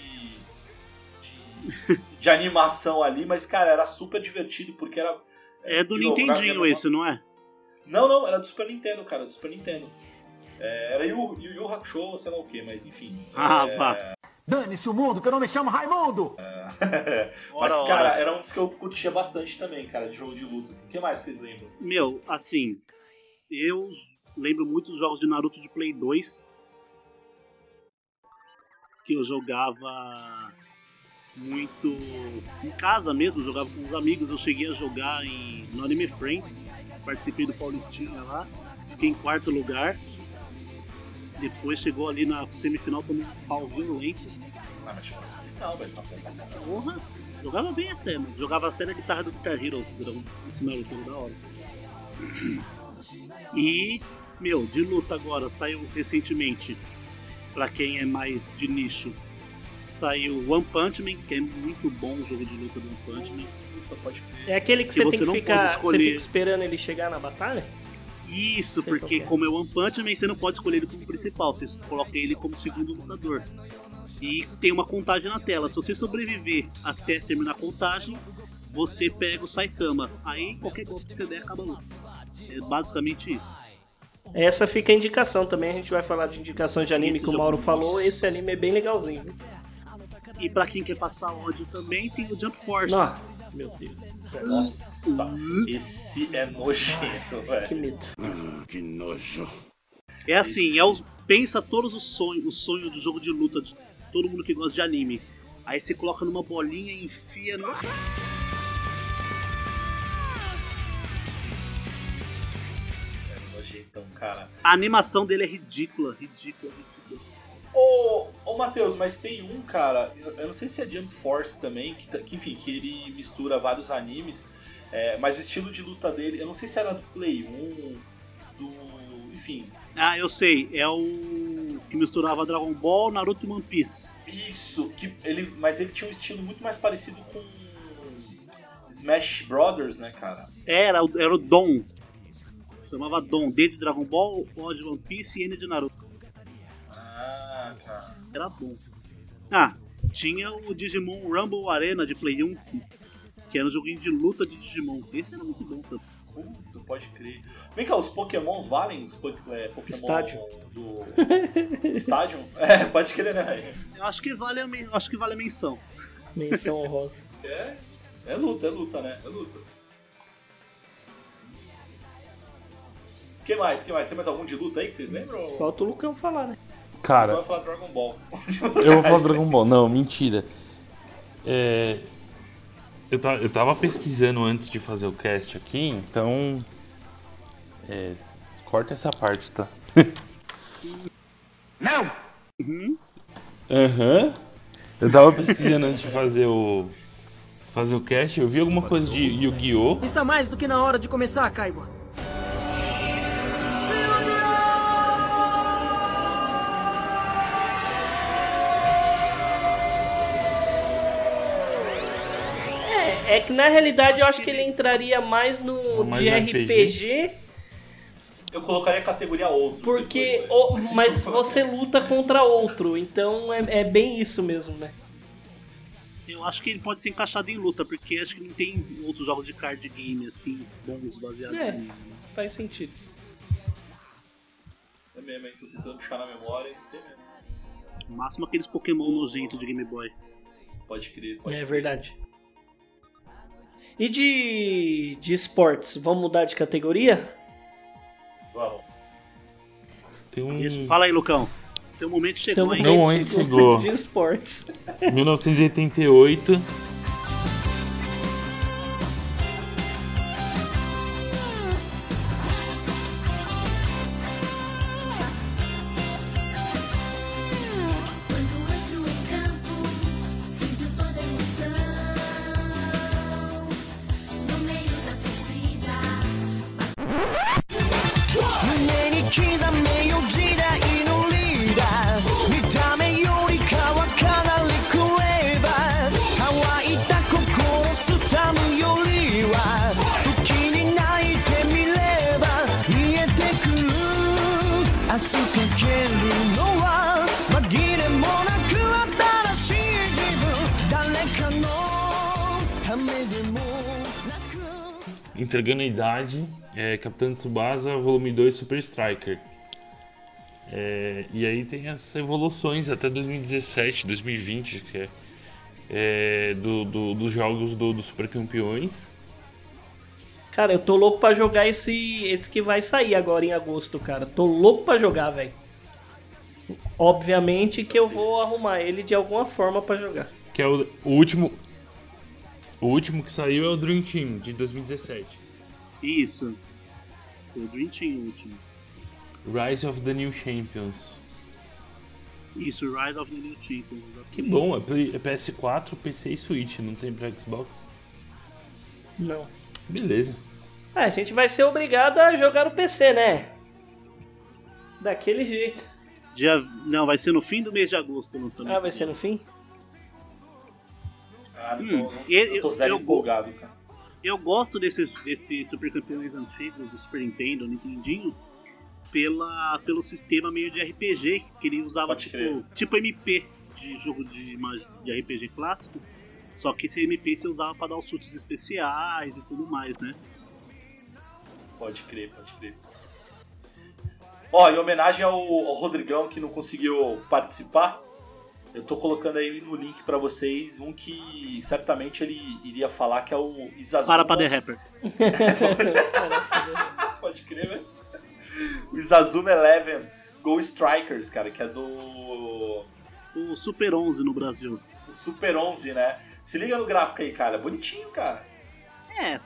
de, <laughs> de animação ali, mas, cara, era super divertido porque era. É do novo, Nintendinho esse, não é? Não, não, era do Super Nintendo, cara, do Super Nintendo. É, era Yu Yu Yu Hakusho, sei lá o que, mas enfim. Ah, É, vá. Dane-se o mundo, que eu não me chamo Raimundo! <laughs> Mas, Ora, cara, ora. era um dos que eu curtia bastante também, cara, de jogo de luta. Assim. O que mais vocês lembram? Meu, assim, eu lembro muito dos jogos de Naruto de Play 2. Que eu jogava muito em casa mesmo, jogava com os amigos. Eu cheguei a jogar em, no Anime Friends, participei do Paulistinha lá, fiquei em quarto lugar. Depois chegou ali na semifinal, tomou um pau violento. Ah, mas caramba. Porra, jogava bem até, mano. Jogava até na guitarra do Guitar Hero, esse Naruto era da hora. E, meu, de luta agora, saiu recentemente, pra quem é mais de nicho, saiu One Punch Man, que é muito bom o jogo de luta do One Punch Man. É aquele que, Que você, você tem não que pode ficar. Você escolher. fica esperando ele chegar na batalha? Isso, qual porque que é. como é One Punch Man, você não pode escolher ele como principal, você coloca ele como segundo lutador. E tem uma contagem na tela. Se você sobreviver até terminar a contagem, você pega o Saitama. Aí qualquer golpe que você der acaba a luta. É basicamente isso. Essa fica a indicação também. A gente vai falar de indicações de anime Esse que o Mauro falou. Esse anime é bem legalzinho. viu? E pra quem quer passar ódio também, tem o Jump Force. Nó, meu Deus do céu. Nossa, esse é nojento, <laughs> velho. Que medo. Que nojo. É assim, é o, pensa todos os sonhos, os sonhos do jogo de luta de todo mundo que gosta de anime. Aí você coloca numa bolinha e enfia no. Nojentão, cara. A animação dele é ridícula, ridícula, ridícula. Ô, ô Matheus, mas tem um, cara, eu, eu não sei se é Jump Force também, que, tá- que, enfim, que ele mistura vários animes, é, mas o estilo de luta dele, eu não sei se era do Play 1, do. enfim. Ah, eu sei, é o que misturava Dragon Ball, Naruto e One Piece. Isso, que ele, mas ele tinha um estilo muito mais parecido com Smash Brothers, né, cara? Era, o- era o Dom. Chamava Dom, D de Dragon Ball, O de One Piece e N de Naruto. Ah, cara. Era bom. Ah, tinha o Digimon Rumble Arena de Play 1, que era um joguinho de luta de Digimon. Esse era muito bom também. Puta, pode crer. Vem cá, os Pokémons valem? Os po é, Pokémon Estádio. do. <laughs> Estádio? É, pode crer, né, velho? Eu acho que vale a, men- acho que vale a menção. Menção honrosa. É, é luta, é luta, né? É luta. que mais? que mais? Tem mais algum de luta aí que vocês lembram? Falta o Lucão falar, né? Eu Cara, vou falar Dragon Ball. eu vou falar Dragon Ball. Não, mentira. É, eu, ta- eu tava pesquisando antes de fazer o cast aqui, então. É, corta essa parte, tá? <laughs> Não! Aham. Eu tava pesquisando antes de fazer o. Fazer o cast, eu vi alguma coisa de Yu-Gi-Oh! Está mais do que na hora de começar, Kaiba. É, é que na realidade eu acho que ele entraria mais no Mais de RPG, RPG. Eu colocaria a categoria outro. porque depois, o- velho. <laughs> mas você luta contra outro, então é, é bem isso mesmo, né? Eu acho que ele pode ser encaixado em luta, porque acho que não tem outros jogos de card game assim, bons baseados É. nele. né? Faz sentido. É mesmo, hein? Tô tentando puxar na memória. e Tem mesmo. No máximo aqueles Pokémon nojentos de Game Boy. Pode crer, pode É crer. verdade. E de, de esportes, vamos mudar de categoria? Vamos. Tem um. Fala aí, Lucão. Seu momento chegou, Seu hein? Não, onde chegou? De esportes. 1988. Entregando a idade, é Capitão Tsubasa, volume 2 Super Striker. É, e aí tem as evoluções até 2017, 2020, que é, é, do, do- dos jogos do, do Super Campeões. Cara, eu tô louco pra jogar esse, esse que vai sair agora em agosto, cara. Tô louco pra jogar, velho. Obviamente que eu vou arrumar ele de alguma forma pra jogar. Que é o, o último. O último que saiu é o Dream Team, de 2017. Isso. Foi o Dream Team o último. Rise of the New Champions. Isso, Rise of the New Champions. exatamente. Que bom, é, Play- é PS4, PC e Switch, não tem pra Xbox? Não. Beleza. Ah, a gente vai ser obrigado a jogar no PC, né? Daquele jeito. Dia... Não, vai ser no fim do mês de agosto o lançamento. Ah, vai ser no fim? Eu Hum, tô, eu- eu tô eu- zero eu- empolgado, cara. Eu gosto desses, desses Super Campeões antigos do Super Nintendo, Nintendinho, pela, pelo sistema meio de RPG, que ele usava Pode tipo, crer. tipo MP de jogo de, de RPG clássico. Só que esse MP você usava pra dar os chutes especiais e tudo mais, né? Pode crer, pode crer. Ó, em homenagem ao, ao Rodrigão que não conseguiu participar, eu tô colocando aí no link pra vocês um que certamente ele iria falar que é o Izazuma. Para pra The Rapper. <laughs> Pode crer, velho. O Izazuma Eleven Go Strikers, cara, que é do O Super 11 no Brasil. o Super 11, né? Se liga no gráfico aí, cara. Bonitinho, cara. É,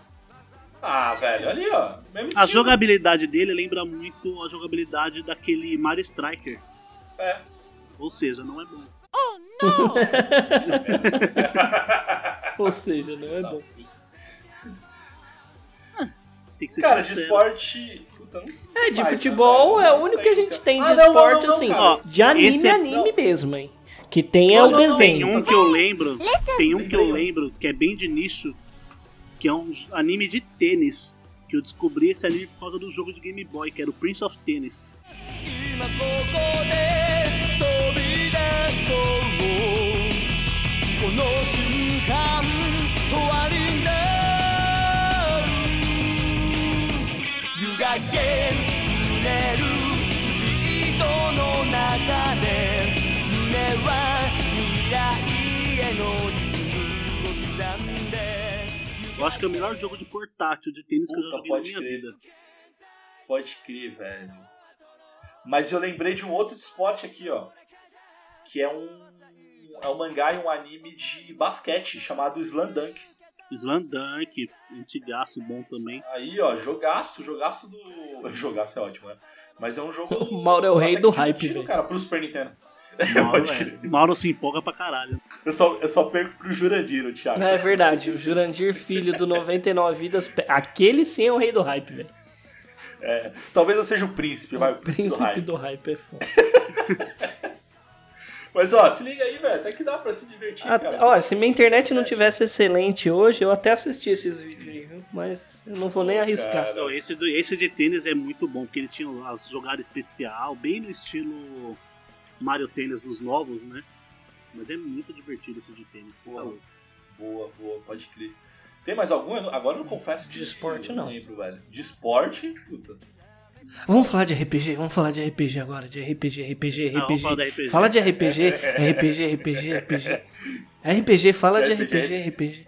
Ah, velho, ali, ó. Mesmo a estilo. jogabilidade dele lembra muito a jogabilidade daquele Mario Striker. É. Ou seja, não é bom. <laughs> Ou seja, não é bom. Tem que ser Cara, de sincero. esporte. Puta, não É, de mais, futebol né, é o único Não que a gente tem de Ah, não, não, esporte, não, não, assim. de anime, é- anime mesmo, hein? Que tem é Não, o não, não, Tem desenho. um que eu lembro, tem um que eu lembro que é bem de nicho, que é um anime de tênis. Que eu descobri esse anime por causa do jogo de Game Boy, que era o Prince of Tennis. この瞬間終わりになる湯がけるるスピードの中で胸は未来へのリズムを刻んで Eu acho que é o melhor jogo de portátil de tênis que eu já Puta, joguei na pode minha crer. vida. Pode crer, velho. Mas eu lembrei de um outro de esporte aqui, ó. Que é um. É um mangá e um anime de basquete chamado Slam Dunk. Slam Dunk, antigaço bom também. Aí, ó, jogaço, jogaço do. <laughs> Jogaço é ótimo, né? Mas é um jogo. O <laughs> Mauro é o rei do hype, velho. cara, pro Super Nintendo. Mauro, <laughs> é. Mauro se empolga pra caralho. Eu só, eu só perco pro Jurandir, o Thiago. É verdade, o Jurandir, filho do 99 Vidas, aquele sim é o rei do hype, velho. É, talvez eu seja o príncipe, vai, o príncipe, do Príncipe hype. do hype é foda. Mas ó, se liga aí, velho, até que dá pra se divertir, cara. Ó, se minha internet não tivesse excelente hoje, eu até assisti esses vídeos aí, viu? Mas eu não vou nem arriscar. Cara. Não, esse, do- esse de tênis é muito bom, porque ele tinha as jogadas especial, bem no estilo Mario Tênis dos novos, né? Mas é muito divertido esse de tênis. tá Boa. louco. Boa, boa, pode crer. Tem mais algum? Não- Agora eu não confesso que De esporte, eu não. lembro, velho. De esporte, puta. Vamos falar de RPG, vamos falar de RPG agora, de RPG, RPG, Ah, RPG. Fala de RPG, RPG, RPG, RPG. RPG, fala de RPG. RPG, RPG.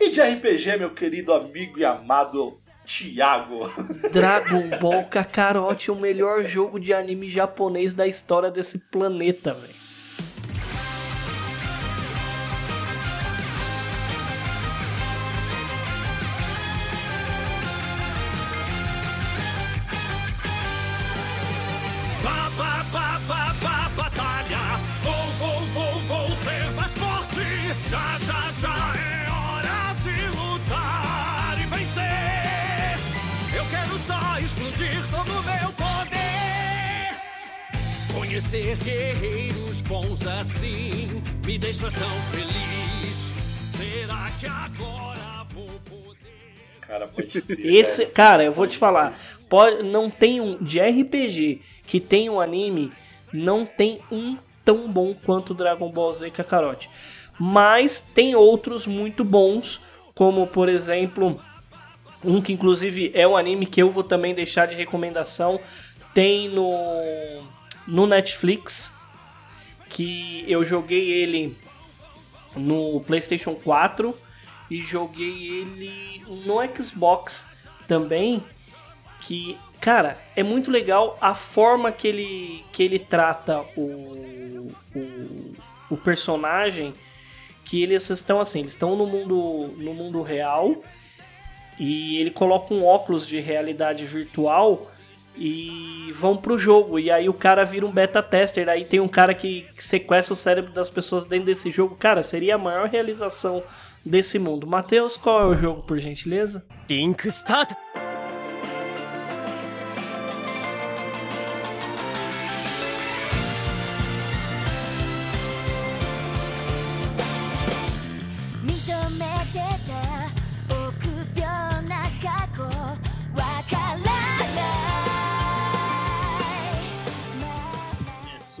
E de RPG, meu querido amigo e amado Thiago. Dragon Ball Kakarote, o melhor jogo de anime japonês da história desse planeta, velho. Conhecer guerreiros bons assim me deixa tão feliz. Será que agora vou poder? Cara, pode. <laughs> Esse, cara, eu vou te falar, pode, não tem um de RPG que tem um anime, não tem um tão bom quanto Dragon Ball Z Kakarote. Mas tem outros muito bons, como por exemplo, um que inclusive é um anime que eu vou também deixar de recomendação, tem no no Netflix, que eu joguei ele no PlayStation 4 e joguei ele no Xbox também. Que, cara, é muito legal a forma que ele, que ele trata o, o, o personagem. Que eles estão assim, eles estão no mundo, no mundo real e ele coloca um óculos de realidade virtual e vão pro jogo. E aí o cara vira um beta tester. Aí tem um cara que sequestra o cérebro das pessoas dentro desse jogo. Cara, seria a maior realização desse mundo. Matheus, qual é o jogo, por gentileza? Link Start!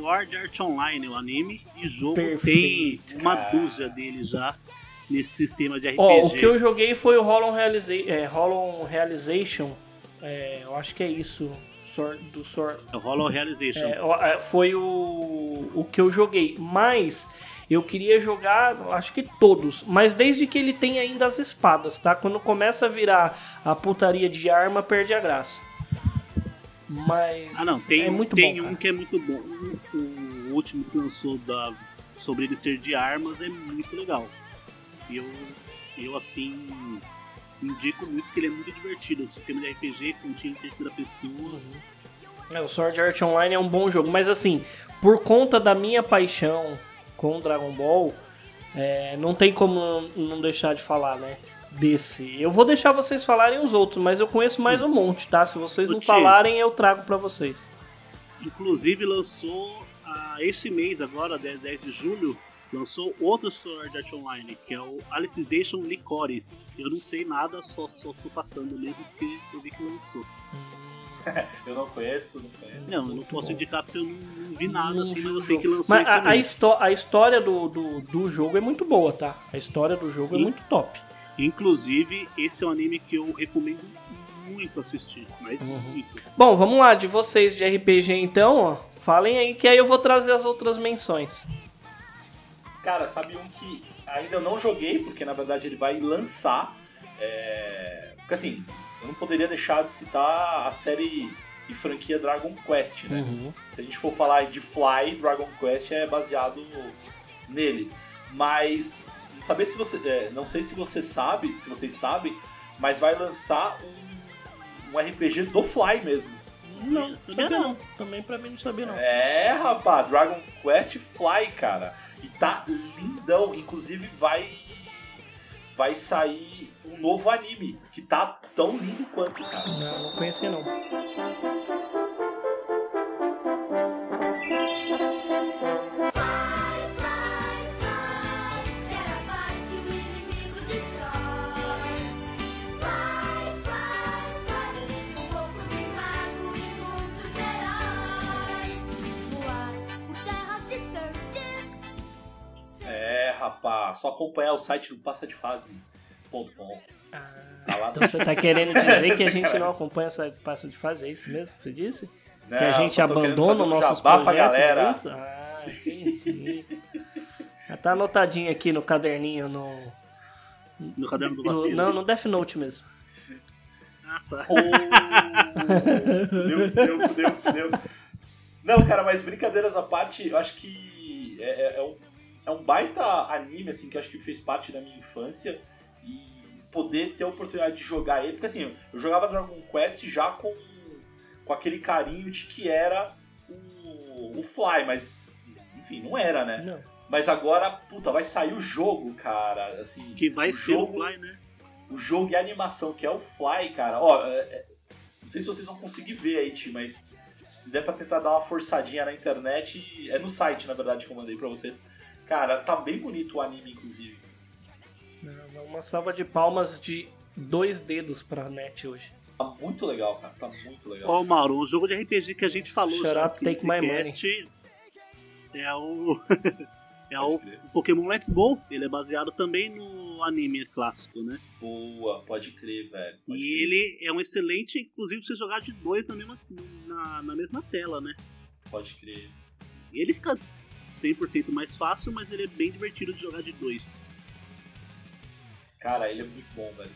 Sword Art Online, o anime, e jogo Perfeito, tem uma dúzia deles já nesse sistema de RPG. Ó, o que eu joguei foi o Hollow, Realiza é, Hollow Realization. É, eu acho que é isso. Do Sword. É Hollow Realization. É, é, foi o, o que eu joguei. Mas eu queria jogar, acho que todos. Mas desde que ele tenha ainda as espadas, tá? Quando começa a virar a putaria de arma, perde a graça. Mas. Ah, não, tem, é um- muito tem bom. um que é muito bom. O, último que lançou da, sobre ele ser de armas é muito legal. E eu, eu, assim, indico muito que ele é muito divertido. O sistema de RPG com time em terceira pessoa. É, o Sword Art Online é um bom jogo, mas assim, por conta da minha paixão com Dragon Ball, é, não tem como não deixar de falar, né? Desse. Eu vou deixar vocês falarem os outros, mas eu conheço mais um monte, tá? Se vocês não falarem, eu trago pra vocês. Inclusive lançou ah, esse mês agora, 10, 10 de julho, lançou outro Sword Art Online, que é o Alicization Licores. Eu não sei nada, só, só tô passando mesmo porque eu vi que lançou. <laughs> Eu não conheço, não conheço. Não, eu não posso indicar porque eu não, não vi nada Não assim, vi mas o eu sei jogo. que lançou Mas esse a, a, mês. histó- a história do, do, do jogo é muito boa, tá? A história do jogo é E- muito top. Inclusive, esse é um anime que eu recomendo muito assistir, mas Uhum. muito. Bom, vamos lá, de vocês de RPG então, ó. Falem aí que aí eu vou trazer as outras menções. Cara, sabe um que ainda eu não joguei, porque na verdade ele vai lançar. é, Porque assim, eu não poderia deixar de citar a série e franquia Dragon Quest, né? Uhum. Se a gente for falar de Fly, Dragon Quest é baseado nele. Mas saber se você. é, não sei se você sabe, se vocês sabem, mas vai lançar um, um RPG do Fly mesmo. Não, sabia sabia não. não. Também pra mim não sabia não. É, rapaz, Dragon Quest Fly, cara. E tá lindão. Inclusive vai. Vai sair um novo anime, que tá tão lindo quanto, cara. Não, não conhecia não. É, só acompanhar o site do passadefase.com. Tá lá Então você tá querendo <laughs> dizer que a gente não acompanha essa passa de fase, é isso mesmo que você disse? que Não, a gente abandona um nossos jabá pra projetos, galera. é isso? Ah, entendi. Já tá anotadinho aqui no caderninho, no... No caderno do vacilo. não, no Death Note mesmo. Ah, tá. Deu, deu, deu, deu. Não, cara, mas brincadeiras à parte, eu acho que é, é- é um, é um baita anime, assim, que eu acho que fez parte da minha infância. E poder ter a oportunidade de jogar ele. Porque assim, eu jogava Dragon Quest já com, com aquele carinho de que era o, o Fly, mas enfim, não era, né? Não. Mas agora, puta, vai sair o jogo, cara. Assim, Que vai o ser jogo, o Fly, né? o jogo e a animação, que é o Fly, cara. Ó, é- é- não sei se vocês vão conseguir ver aí, Ti, mas se der pra tentar dar uma forçadinha na internet, é no site, na verdade, que eu mandei pra vocês. Cara, tá bem bonito o anime, inclusive. Não, Uma salva de palmas de dois dedos pra net hoje. Tá muito legal, cara. Tá muito legal. Ó, Mauro, um jogo de RPG que a gente falou Shut já up, take my cast é o <laughs> é o. Pokémon Let's Go. Ele é baseado também no anime clássico, né? Boa, pode crer, velho. pode e crer. ele é um excelente, inclusive, você jogar de dois na mesma, na, na mesma tela, né? Pode crer. E ele fica 100% mais fácil, mas ele é bem divertido de jogar de dois. Cara, ele é muito bom, velho.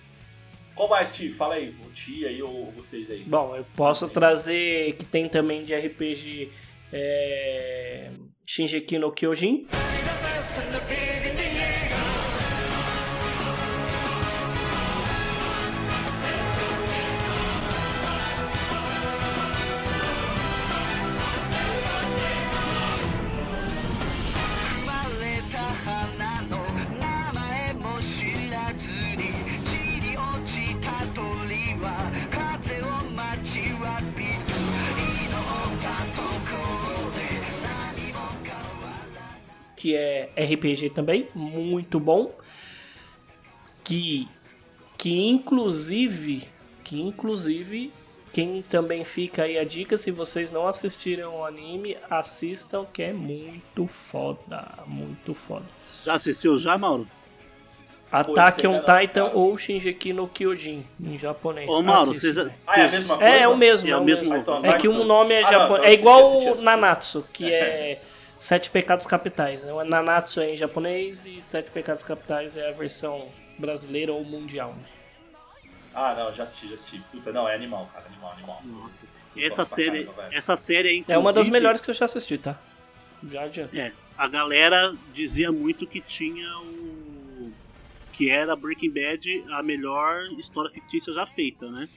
Qual mais, Ti? Fala aí, o Ti aí ou vocês aí. Bom, eu posso trazer que tem também de RPG é... Shingeki no Kyojin. RPG também, muito bom. Que que inclusive, que inclusive quem também fica aí a dica, se vocês não assistiram o anime, assistam que é muito foda, muito foda. Já assistiu já, Mauro? Attack Pô, on Titan era- ou Shingeki no Kyojin, em japonês. Ô, Mauro, Assiste. você já. Ah, é a você- mesma coisa? É, é o mesmo. É É, o o mesmo- mesmo. Então, É que o nome é Ah, japonês. então é assisti, igual assisti, o. Nanatsu, que é Sete Pecados Capitais. né? O Nanatsu é em japonês e Sete Pecados Capitais é a versão brasileira ou mundial. Ah, não, já assisti, já assisti. Puta, não, é animal, cara. Animal, animal. Nossa. Essa série, caramba, essa série aí, É uma das inclusive, melhores que eu já assisti, tá? Já adianta. É, a galera dizia muito que tinha o. que era Breaking Bad a melhor história fictícia já feita, né?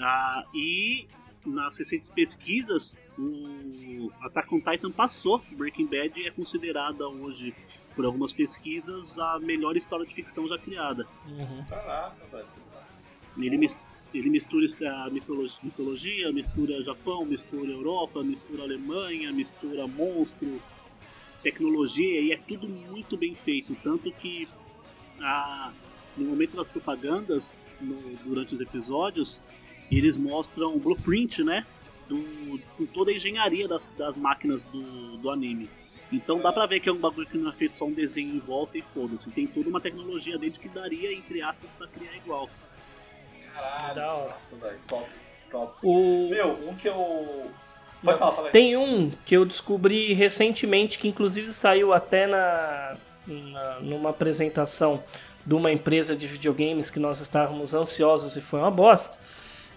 Ah, e nas recentes pesquisas, o Attack on Titan passou. Breaking Bad é considerada hoje, por algumas pesquisas, a melhor história de ficção já criada. Uhum. Caraca, velho. você tá- Ele, mis- ele mistura a mitologia, mitologia, mistura Japão, mistura Europa, mistura Alemanha, mistura monstro, tecnologia, e é tudo muito bem feito. Tanto que a- no momento das propagandas, no- durante os episódios, eles mostram o blueprint, né? Do, com toda a engenharia das, das máquinas do, do anime. Então dá pra ver que é um bagulho que não é feito só um desenho em volta e foda-se. Tem toda uma tecnologia dentro que daria, entre aspas, pra criar igual. Caralho. Da hora. Nossa, velho. Top, top. O... Meu, um que eu. Pode falar, fala aí. Tem um que eu descobri recentemente, que inclusive saiu até na, na- numa apresentação de uma empresa de videogames que nós estávamos ansiosos e foi uma bosta.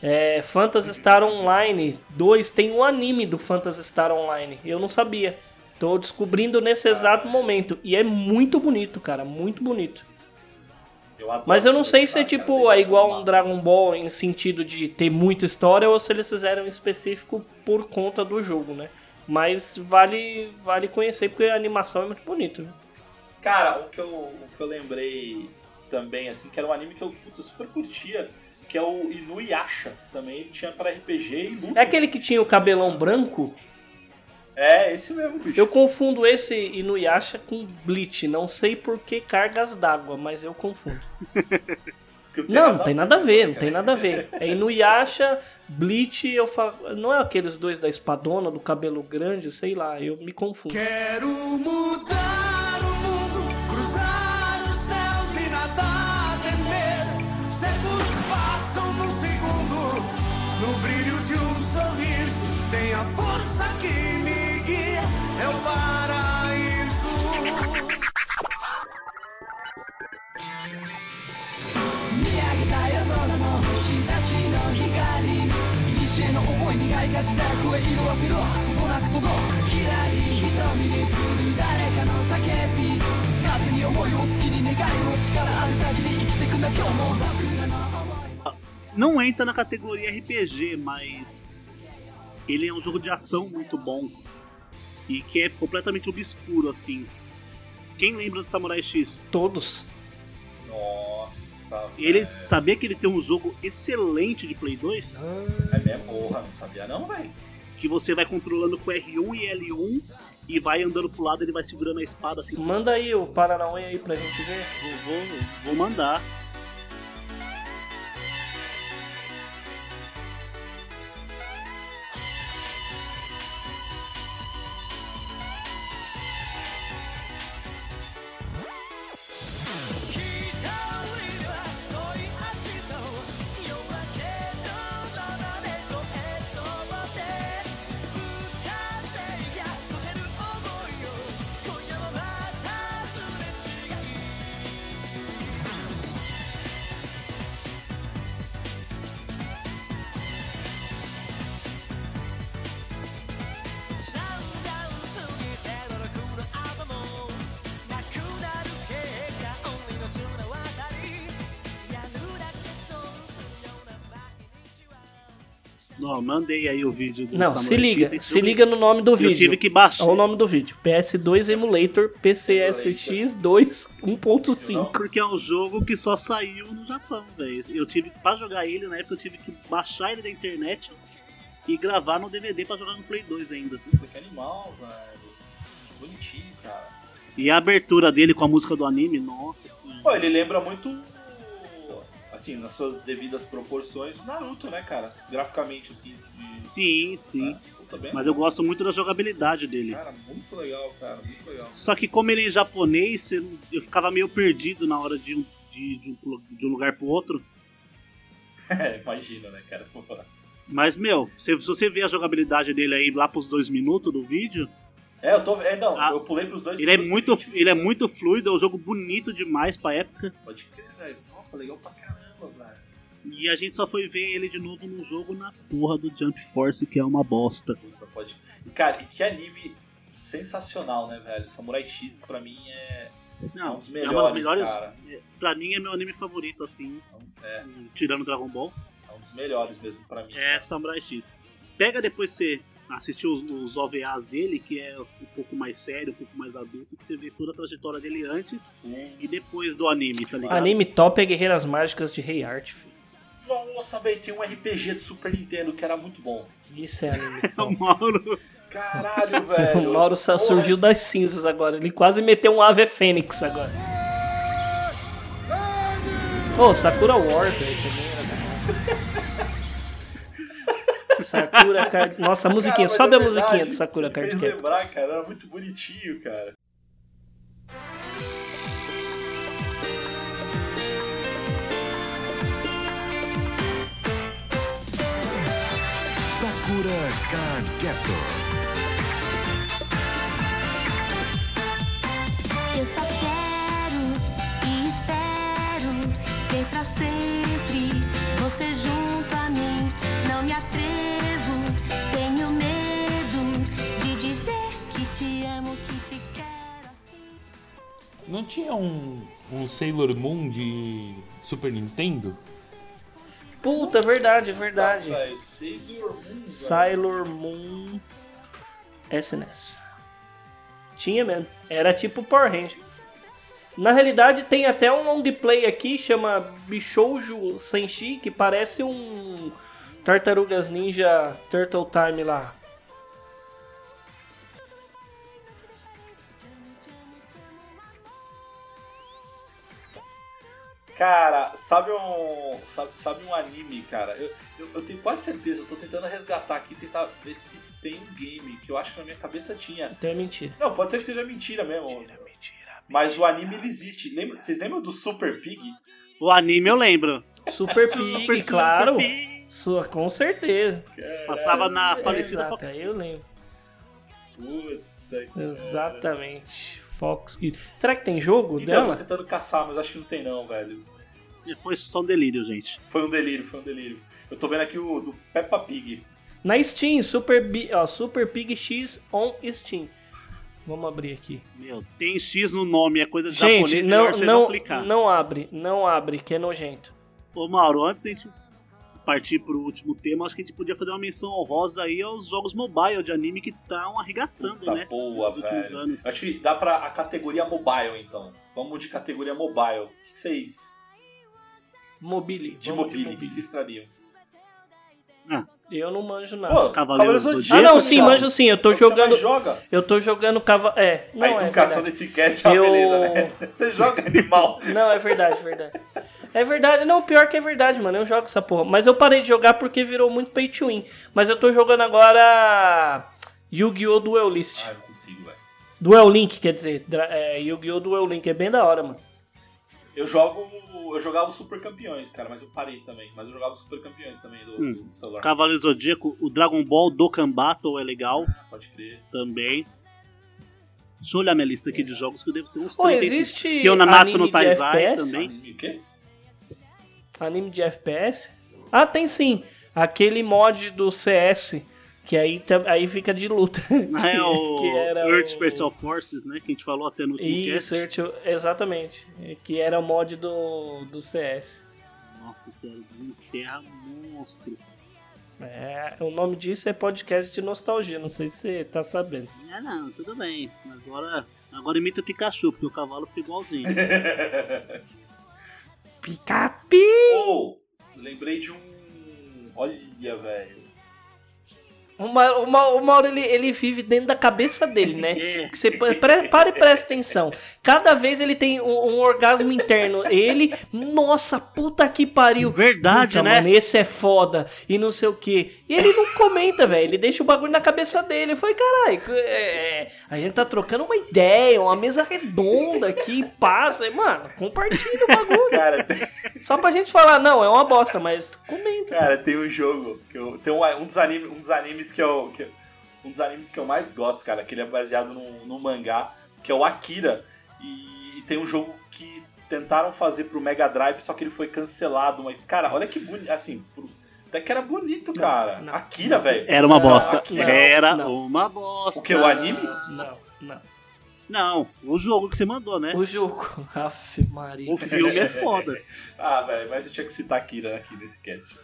É, Phantasy Star Online 2 tem um anime do Phantasy Star Online. Eu não sabia. Tô descobrindo nesse exato momento. E é muito bonito, cara. Muito bonito. Eu Mas eu não sei se é cara, tipo, é igual um. Dragon Ball em sentido de ter muita história ou se eles fizeram em específico por conta do jogo, né? Mas vale, vale conhecer porque a animação é muito bonita. Cara, o que, eu, o que eu lembrei também, assim, que era um anime que eu puta, super curtia, que é o Inuyasha. Também ele tinha pra RPG e luta. É aquele que tinha o cabelão branco? É, esse mesmo, bicho. Eu confundo esse Inuyasha com Bleach. Não sei por que cargas d'água, mas eu confundo. <laughs> Não, não tem nada a ver, não tem nada a ver. É Inuyasha, Bleach, eu falo. Não é aqueles dois da espadona, do cabelo grande, sei lá, eu me confundo. Quero mudar sorriso. Tem a força que me guia, é o paraíso. 見上げた夜空の星たちの光古の思い苦いがちだ声色あせろことなく届くきらり瞳に映る誰かの叫び風に思いを月に願いを力ある限り生きてくんだ今日も僕らの思い Não entra na categoria RPG, mas ele é um jogo de ação muito bom e que é completamente obscuro assim. Quem lembra do Samurai X? Todos. Nossa. Ele velho. sabia que ele tem um jogo excelente de Play 2 É mesmo? Porra, não sabia não, velho. que você vai controlando com R1 e L1 e vai andando pro lado, ele vai segurando a espada assim. Manda aí o Paranauê aí pra gente ver. Vou, vou, vou mandar. Mandei aí o vídeo do Não, Samurai se liga, X, se liga é- no nome do Eu vídeo. tive que baixar. Olha o nome do vídeo. PS2 Emulator PCSX 2 1.5. Porque é um jogo que só saiu no Japão, velho. Eu tive pra jogar ele na época eu tive que baixar ele da internet e gravar no DVD pra jogar no Play 2 ainda. Puta, que animal, velho. Bonitinho, cara. E a abertura dele com a música do anime, nossa senhora. Pô, ele lembra muito assim, nas suas devidas proporções, Naruto, né, cara? Graficamente, assim. de- Sim, sim. Mas eu gosto muito da jogabilidade dele. Cara, muito legal, cara, muito legal. Só que como ele é em japonês, eu ficava meio perdido na hora de, um- de, de, um, de um lugar pro outro. É, <laughs> imagina, né, cara? Mas, meu, se, você ver a jogabilidade dele aí lá pros dois minutos do vídeo, É, eu tô. É, não, Ah, eu pulei pros dois ele é, minutos muito, e vinte. ele é muito fluido, é um jogo bonito demais pra época. Pode crer, velho. Nossa, legal pra caramba, velho. E a gente só foi ver ele de novo no jogo na porra do Jump Force, que é uma bosta. Puta, pode. Cara, e que anime sensacional, né, velho? Samurai X pra mim é. Não, um dos é uma das melhores, melhores. cara. Pra mim é meu anime favorito, assim, É, tirando Dragon Ball. é um dos melhores mesmo pra mim. É Samurai X. Pega depois você assistir os, os OVAs dele, que é um pouco mais sério, um pouco mais adulto, que você vê toda a trajetória dele antes e depois do anime, tá ligado? Anime top é Guerreiras Mágicas de Rei Art, filho. Nossa, velho, tem um RPG de Super Nintendo que era muito bom. Isso é anime <laughs> O. Mauro. Caralho, <laughs> velho. O Mauro só surgiu das cinzas agora. Ele quase meteu um Ave Fênix agora. Ô, Sakura Wars aí também era da. <laughs> Sakura Card... Nossa, a musiquinha. Cara, Sobe é a musiquinha verdade, do Sakura Card Captors. lembrar, cara, era muito bonitinho, cara. Captor. Eu só quero e espero ter pra sempre você junto a mim. Não me atrevo, tenho medo de dizer que te amo, que te quero assim. Não tinha um, um Sailor Moon de Super Nintendo? Puta, é verdade, é verdade. Velho, Sailor Moon. Sailor Moon SNS. Tinha mesmo. Era tipo Power Ranger. Na realidade, tem até um long play aqui, chama Bishoujo Senshi, que parece um Tartarugas Ninja Turtle Time lá. Cara, sabe um. Sabe, sabe um anime, cara? Eu, eu, eu tenho quase certeza, eu tô tentando resgatar aqui, tentar ver se tem um game que eu acho que na minha cabeça tinha. Então é mentira. Não, pode ser que seja mentira mesmo. Mentira, mentira. Mas o anime ele existe. Lembra, vocês lembram do Super Pig? O anime eu lembro. Super Pig, Super, Super claro. Pig. Sua, com certeza. Passava na falecida Exato, Fox eu lembro. Puta que Exatamente. Fox Kids. Será que tem jogo Então, eu tô dela? tentando caçar, mas acho que não tem não, velho. Foi só um delírio, gente. Foi um delírio, foi um delírio. Eu tô vendo aqui o do Peppa Pig. Na Steam, Super, Bi- ó, Super Pig X on Steam. Vamos abrir aqui. Meu, tem X no nome, é coisa de japonês, Gente, melhor não, você não, não clicar. não abre, não abre, que é nojento. Ô Mauro, antes da gente partir pro último tema, acho que a gente podia fazer uma menção honrosa aí aos jogos mobile de anime que estão arregaçando, Tá né? boa, Nos últimos velho. anos. Acho que dá pra a categoria mobile, então. Vamos de categoria mobile. O que vocês. Mobile. De mobile, o que vocês trariam? Eu não manjo nada. Pô, Cavaleiros do ah, Zodíaco, não, sim, Thiago. manjo sim. Eu tô É jogando. joga? Eu tô jogando cava... É, não a é educação verdade. desse cast é uma Eu- beleza, né? Você joga animal. Não, é verdade, verdade. É verdade, não, pior que é verdade, mano. Eu jogo essa porra. Mas eu parei de jogar porque virou muito pay to win. Mas eu tô jogando agora Yu-Gi-Oh! Duel List. Ah, eu consigo, velho. Duel Link, quer dizer. É, Yu-Gi-Oh! Duel Link. É bem da hora, mano. Eu jogo. Eu jogava os Super Campeões, cara, mas eu parei também. Mas eu jogava os Super Campeões também do, Hum. do celular. Cavaleiros do Zodíaco, o Dragon Ball Dokkan Battle é legal Pode crer. também. Deixa eu olhar minha lista aqui de jogos que eu devo ter uns Pô, 35. existe Tem o Nanatsu anime no Taizai FPS? também. Anime o quê? Anime de FPS? Ah, tem sim. Aquele mod do CS. Que aí, aí fica de luta. <laughs> É o <laughs> que era Earth o- Special Forces, né? Que a gente falou até no último Isso, cast. Earth- exatamente. É, Que era o mod do, do CS. Nossa senhora, desenterra monstro. É, o nome disso é podcast de nostalgia, não sei se você tá sabendo. É, não, tudo bem. Agora, agora imita o Pikachu, porque o cavalo fica igualzinho. <laughs> Picapi! Oh, lembrei de um. Olha, velho. O Mauro, o Mauro- o Mauro, ele, ele vive dentro da cabeça dele, né? <laughs> Que você pre- para e presta atenção. Cada vez ele tem um, um orgasmo interno. Ele, nossa, puta que pariu. Verdade, Puta, né? Mano, esse é foda. E não sei o quê. E ele não comenta, velho. Ele deixa o bagulho na cabeça dele. Eu falei, caralho, é, é, a gente tá trocando uma ideia, uma mesa redonda aqui, passa. Mano, compartilha o bagulho. <laughs> Cara, tem, Só pra gente falar, não, é uma bosta, mas comenta. Cara, tem um jogo que eu. Tem um, um, dos anime, um dos animes que eu. que- um dos animes que eu mais gosto, cara, que ele é baseado num, num mangá, que é o Akira. E, e tem um jogo que tentaram fazer pro Mega Drive, só que ele foi cancelado. Mas, cara, olha que bonito. Assim, pro- até que era bonito, cara. Akira, velho. Era uma bosta. Akira. Era não. uma bosta. O que? O anime? Não, não. Não, o jogo que você mandou, né? O jogo. <laughs> Aff, Maria. O filme é foda. <laughs> ah, velho, mas eu tinha que citar Akira aqui nesse cast.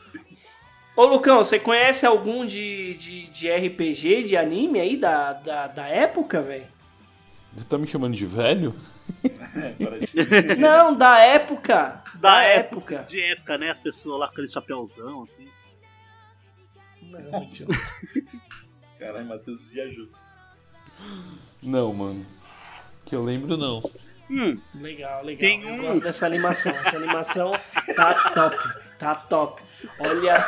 Ô, Lucão, você conhece algum de, de, de RPG, de anime aí da, da, da época, velho? Você tá me chamando de velho? <laughs> Não, da época. Da época. De época, né? As pessoas lá com aquele chapéuzão, assim. Nossa. Caralho, Matheus viajou. Não, mano. Que eu lembro, não. Hum, Legal, legal. Tem Eu um- gosto dessa animação. Essa animação tá top. Tá top. Olha,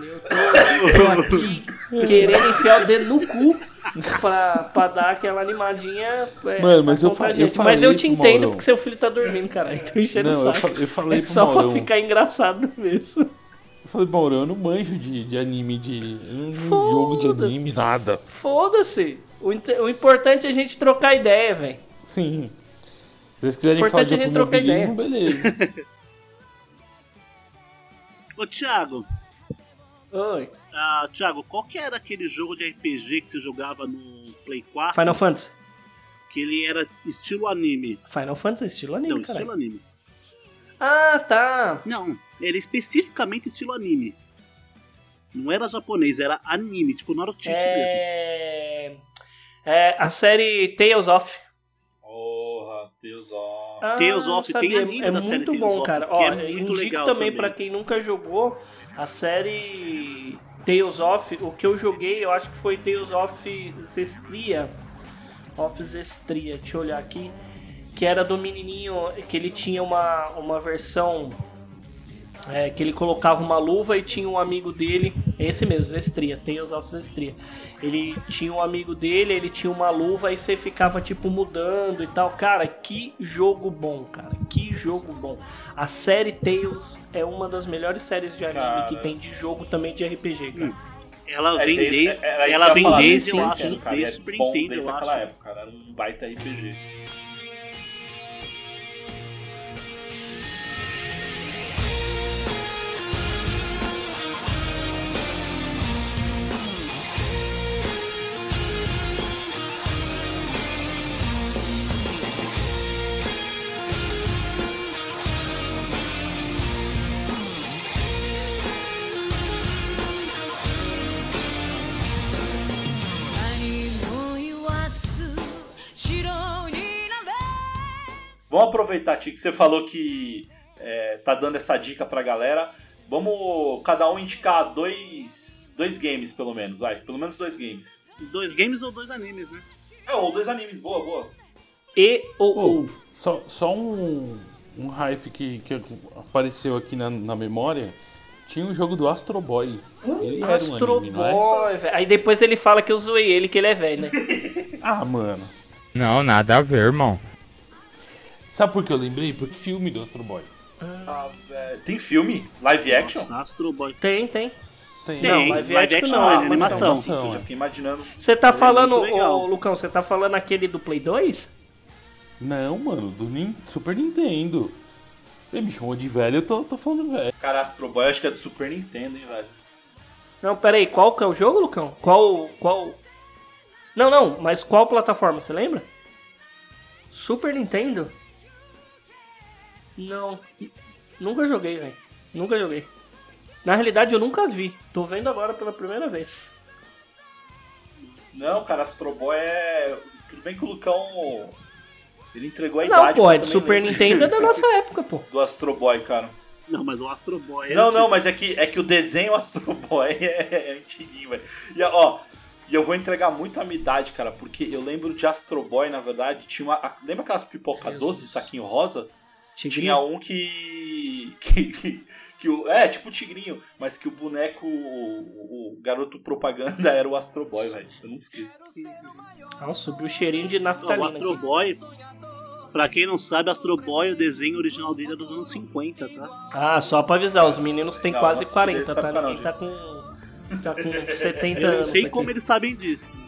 eu tô, tô aqui querendo enfiar o dedo no cu pra, pra dar aquela animadinha. é, Mano, mas eu fa- eu. Mas eu te entendo Maurão. porque seu filho tá dormindo, cara. Então enchendo o eu saco. fa- eu falei é só pra ficar engraçado mesmo. Eu falei, Mauro, eu não manjo de, de anime, de. Eu não jogo de Foda-se. anime, nada. Foda-se. O, o importante é a gente trocar ideia, velho. Sim. Se vocês quiserem falar Importante de a gente trocar automobilismo, beleza. <laughs> Ô, Thiago. Oi. Ah, Thiago, qual que era aquele jogo de RPG que você jogava no Play 4? Final Fantasy. Que ele era estilo anime. Final Fantasy, estilo anime, Não, caralho. estilo anime. Ah, tá. Não, era especificamente estilo anime. Não era japonês, era anime, tipo Naruto mesmo. É... é a série Tales of. Deus, ó. Ah, Tales of, tem sabia. anime é da série muito Tales bom, of, cara. que Ó, é muito indico legal também também. pra quem nunca jogou a série Tales of. O que eu joguei, eu acho que foi Tales of Zestria. Of Zestria, deixa eu olhar aqui. Que era do menininho que ele tinha uma, uma versão é, que ele colocava uma luva e tinha um amigo dele, esse mesmo, Zestria, Tales of Zestria. Ele tinha um amigo dele, ele tinha uma luva e você ficava tipo mudando e tal. Cara, que jogo bom, cara, que jogo bom. A série Tales é uma das melhores séries de anime Cara. que tem de jogo também de RPG, cara. Ela É vem desde- desde, ela eu vem desde, desde eu Nintendo, acho, cara, desde é Super bom Nintendo, desde eu aquela acho. época, cara. Era um baita RPG. Vamos aproveitar, Tio, que você falou que é, tá dando essa dica pra galera. Vamos cada um indicar dois, dois games, pelo menos, vai. Pelo menos dois games. Dois games ou dois animes, né? É, ou dois animes, boa, boa. E ou Pô, só, só um, um hype que, que apareceu aqui na, na memória. Tinha um jogo do Astro Boy. Ele era um Astro anime, é? Boy, velho. Aí depois ele fala que eu zoei ele, que ele é velho, né? <laughs> Ah, mano. Não, nada a ver, irmão. Sabe por que eu lembrei? Porque filme do Astro Boy. Ah, velho. Tem filme? Live action? Nossa, Astro Boy. Tem, tem. Tem. Não, live, action, não, é mas animação. Nossa, eu já fiquei imaginando. Você tá falando, muito legal. ô, Lucão, você tá falando aquele do Play 2? Não, mano, do Nin- Super Nintendo. Ele me chamou de velho, eu tô, tô falando velho. Cara, Astro Boy acho que é do Super Nintendo, hein, velho. Não, pera aí, qual que é o jogo, Lucão? Qual, qual... Não, não, mas qual plataforma, você lembra? Super Nintendo? Não, nunca joguei, velho. Nunca joguei. Na realidade, eu nunca vi. Tô vendo agora pela primeira vez. Não, cara, Astro Boy é. Tudo bem que o Lucão. Ele entregou a Não, idade. pô, mas é também Super lembro. Nintendo é da nossa <laughs> época, pô. Do Astro Boy, cara. Não, mas o Astro Boy é Não, antigo. não, mas é que, é que o desenho Astro <laughs> Boy é, é antiguinho, velho. E ó, e eu vou entregar muito a minha idade, cara, porque eu lembro de Astro Boy, na verdade, tinha uma. a- Lembra aquelas pipoca doce, saquinho rosa? Tigrinho? Tinha um que. que, que, que o, é, tipo o tigrinho, mas que o boneco, o, o garoto propaganda era o Astro Boy, velho. Eu não esqueço. Nossa, subiu o cheirinho de naftalina. o Astro aqui. Boy, pra quem não sabe, Astro Boy, o desenho original dele é dos anos 50, tá? Ah, só pra avisar, os meninos têm Não, quase não assisti 40, desse tá? não, Ninguém tá com, tá com <laughs> 70 Eu não anos. sei aqui. como eles sabem disso.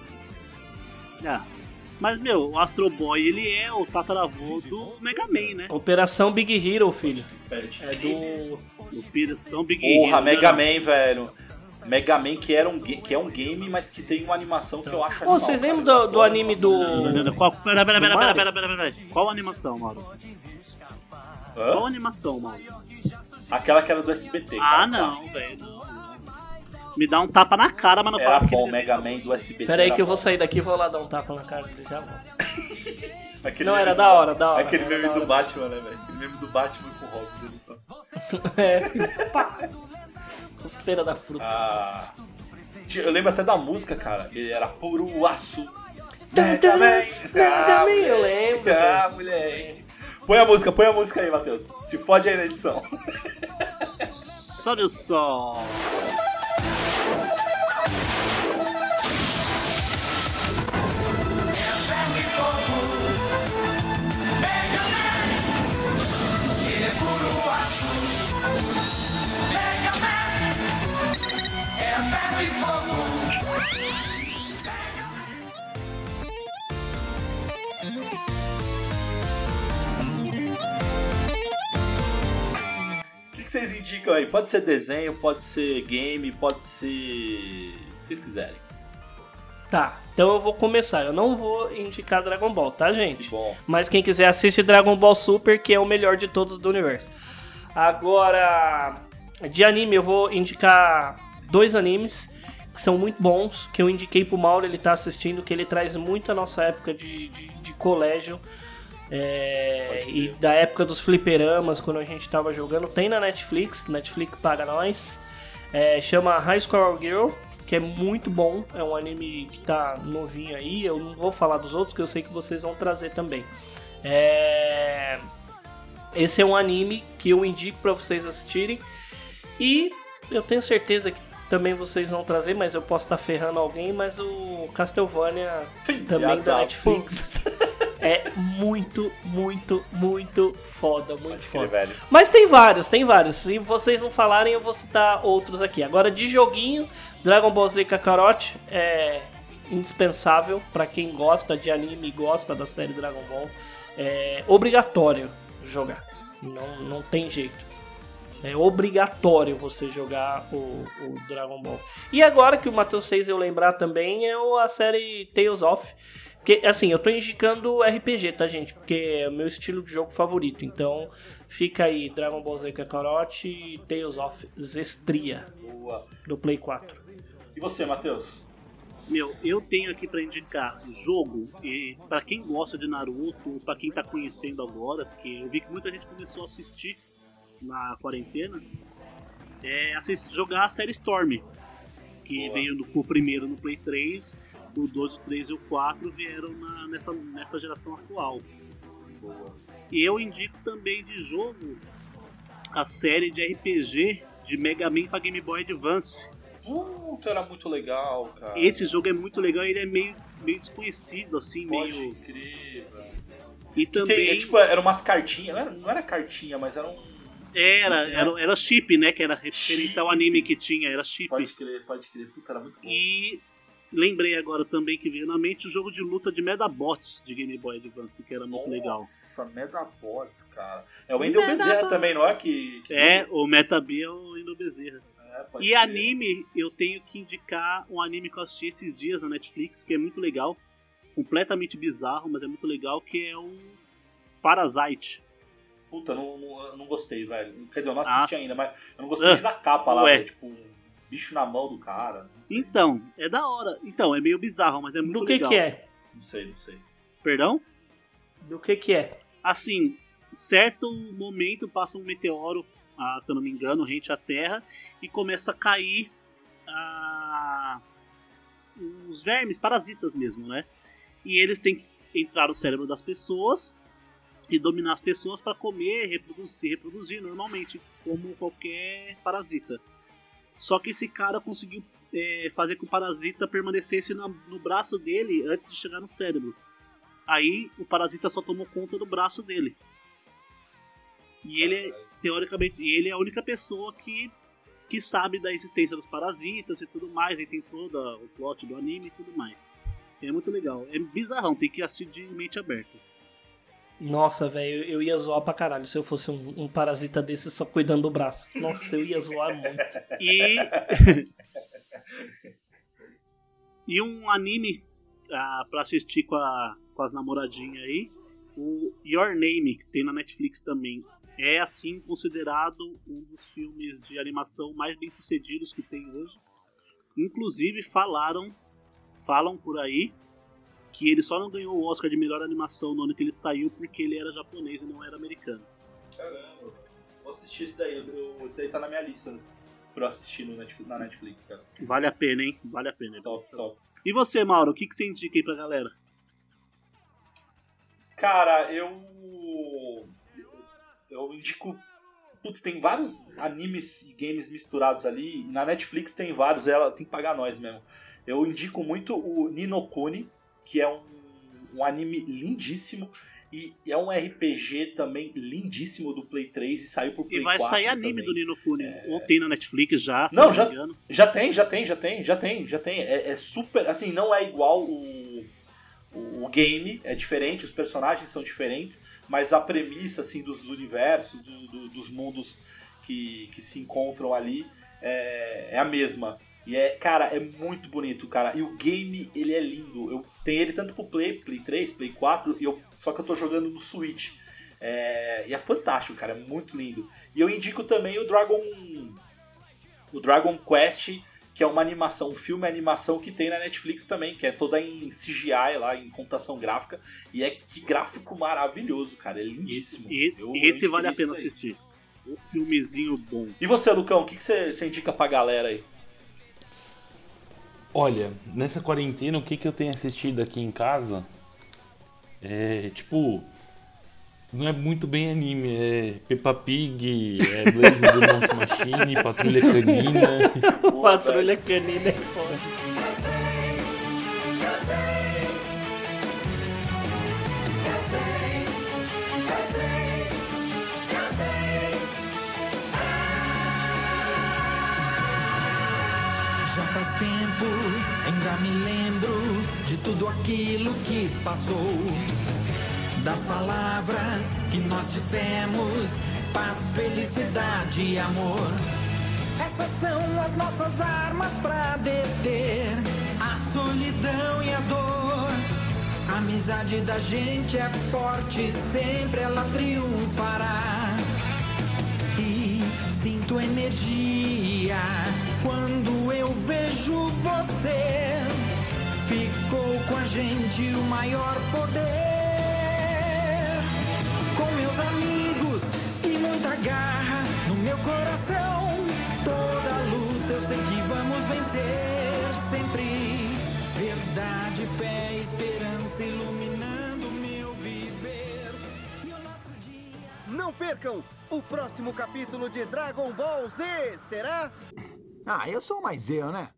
Ah, <laughs> mas, meu, o Astro Boy, ele é o tataravô do Mega Man, né? Operação Big Hero, filho. É do. Operação Big Porra, Hero, Mega né? Man, velho. Mega Man que, era um, que é um game, mas que tem uma animação que eu acho Pô, animal, vocês cara. lembram do, do anime do. Qual, pera, pera, pera, pera, Mario? pera, pera, pera, pera. Qual animação, Mauro? Qual animação, Mauro? Aquela que era do SBT. Ah, cara, não, velho, não. Me dá um tapa na cara, mas não Era fala que bom, Mega Man do SBT. Pera aí que eu vou sair daqui e vou lá dar um tapa na cara dele já. volto. <laughs> Não, era da hora, da hora, Aquele meme do. Batman, né, velho? Aquele meme do Batman com o Robin. Então. <laughs> É, pá. Feira da fruta. Ah, eu lembro até da música, cara. Ele era puro aço. Mega Man. Mega Man, eu lembro. Ah, velho. moleque. Põe a música, põe a música aí, Matheus. Se fode aí na edição. Sobe o som. Que, que vocês indicam aí? Pode ser desenho, pode ser game, pode ser. O que vocês quiserem. Tá, então eu vou começar. Eu não vou indicar Dragon Ball, tá, gente? bom. Mas quem quiser assiste Dragon Ball Super, que é o melhor de todos do universo. Agora, de anime, eu vou indicar dois animes que são muito bons, que eu indiquei pro Mauro, ele tá assistindo, que ele traz muito a nossa época de, de, de colégio. É, e da época dos fliperamas, quando a gente tava jogando, tem na Netflix, Netflix paga nós. É, chama High School Girl, que é muito bom. É um anime que tá novinho aí. Eu não vou falar dos outros, que eu sei que vocês vão trazer também. É, Esse é um anime que eu indico pra vocês assistirem. E eu tenho certeza que também vocês vão trazer, mas eu posso estar ferrando alguém. Mas o Castlevania também da da Netflix é muito, muito, muito foda, muito foda. Mas tem vários, tem vários. Se vocês não falarem, eu vou citar outros aqui. Agora, de joguinho, Dragon Ball Z Kakarot é indispensável pra quem gosta de anime e gosta da série Dragon Ball. É obrigatório jogar. Não, não tem jeito. É obrigatório você jogar o, o Dragon Ball. E agora que o Matheus fez eu lembrar também é a série Tales of. Porque, assim, eu tô indicando RPG, tá, gente? Porque é o meu estilo de jogo favorito. Então, fica aí Dragon Ball Z Kakarot e Tales of Zestria. Boa. Do Play 4. E você, Matheus? Meu, eu tenho aqui pra indicar jogo e para quem gosta de Naruto, pra quem tá conhecendo agora, porque eu vi que muita gente começou a assistir na quarentena, é assistir, jogar a série Storm, que Boa. veio no, o primeiro no Play 3, o 2, o 3 e o 4 vieram na- nessa, nessa geração atual. E eu indico também de jogo a série de RPG de Mega Man pra Game Boy Advance. Puta, era muito legal, cara. Esse jogo é muito legal, ele é meio, meio desconhecido, assim, Pode meio. crer, velho. E Tem- também. é, tipo, eram umas cartinhas, não era, não era cartinha, mas era um. Era, era, era chip, né? Que era referência ao anime que tinha, era chip. Pode crer, pode crer. Puta, era muito bom. E lembrei agora também que veio na mente o jogo de luta de Medabots de Game Boy Advance, que era muito legal. Nossa, Medabots, cara. É o Medabots. Bezerra também, não é? Que, que- É, o Metabee é o Indo Bezerra. É, E crer. anime, eu tenho que indicar um anime que eu assisti esses dias na Netflix, que é muito legal. Completamente bizarro, mas é muito legal, que é o Parasite. Puta, não, não, eu não gostei, velho. Quer dizer, eu não assisti Nossa. ainda, mas eu não gostei Ah, da capa lá, ué. tipo, bicho na mão do cara. Então, é da hora. Então, é meio bizarro, mas é muito Do que legal. que é? Não sei, não sei. Perdão? Do que que é? Assim, certo momento passa um meteoro a, se eu não me engano, rente à Terra e começa a cair a, os vermes, parasitas mesmo, né? E eles têm que entrar no cérebro das pessoas e dominar as pessoas para comer, reproduzir, se reproduzir normalmente, como qualquer parasita. Só que esse cara conseguiu é, fazer com que o parasita permanecesse na- no braço dele antes de chegar no cérebro. Aí o parasita só tomou conta do braço dele. E ele é, teoricamente, e ele é a única pessoa que, que sabe da existência dos parasitas e tudo mais. Aí tem todo o plot do anime e tudo mais. É muito legal. É bizarrão, tem que assistir de mente aberta. Nossa, velho, eu ia zoar pra caralho se eu fosse um, um parasita desse só cuidando do braço. Nossa, eu ia zoar muito. E. <laughs> e um anime ah, pra assistir com, a- com as namoradinhas aí. O Your Name, que tem na Netflix também. É, assim, considerado um dos filmes de animação mais bem sucedidos que tem hoje. Inclusive, falaram. Falam por aí que ele só não ganhou o Oscar de melhor animação no ano que ele saiu porque ele era japonês e não era americano. Caramba, vou assistir esse daí. Eu, esse daí tá na minha lista pra eu assistir no Netflix, na Netflix, cara. Vale a pena, hein? Vale a pena. Top, top. E você, Mauro, o que, que você indica aí pra galera? Cara, eu. Eu indico. Putz, tem vários animes e games misturados ali. Na Netflix tem vários, ela tem que pagar nós mesmo. Eu indico muito o Ninokuni, que é um, um anime lindíssimo. E é um RPG também lindíssimo do Play 3 e saiu pro Play E vai 4 sair anime também. do Nino Kuni. Ou tem na Netflix já, se Não, não já, engano. já tem, já tem, já tem, já tem, já tem. É, é super. Assim, não é igual o, o game, é diferente, os personagens são diferentes, mas a premissa assim, dos universos, do- do- dos mundos que, que se encontram ali é, é a mesma. E é, cara, é muito bonito, cara. E o game, ele é lindo. Eu tenho ele tanto pro Play, Play 3, Play 4, e eu, só que eu tô jogando no Switch. É, e é fantástico, cara, é muito lindo. E eu indico também o Dragon o Dragon Quest, que é uma animação, um filme animação que tem na Netflix também, que é toda em CGI lá, em computação gráfica, e é que gráfico maravilhoso, cara, é lindíssimo. E, Eu- esse eu vale a pena assistir. Um filmezinho bom. E você, Lucão, o que, que você, você indica pra galera aí? Olha, nessa quarentena, o que, que eu tenho assistido aqui em casa é tipo. Não é muito bem anime, é Peppa Pig, é <laughs> Blaze do Monster Machine, Patrulha Canina. Patrulha Canina é foda. Me lembro de tudo aquilo que passou. Das palavras que nós dissemos, paz, felicidade e amor. Essas são as nossas armas pra deter a solidão e a dor. A amizade da gente é forte, sempre ela triunfará. E sinto energia quando vejo você. Ficou com a gente o maior poder. Com meus amigos e muita garra no meu coração. Toda luta eu sei que vamos vencer sempre. Verdade, fé, esperança iluminando meu viver. Não percam o próximo capítulo de Dragon Ball Z, será? Ah, eu sou mais eu, né?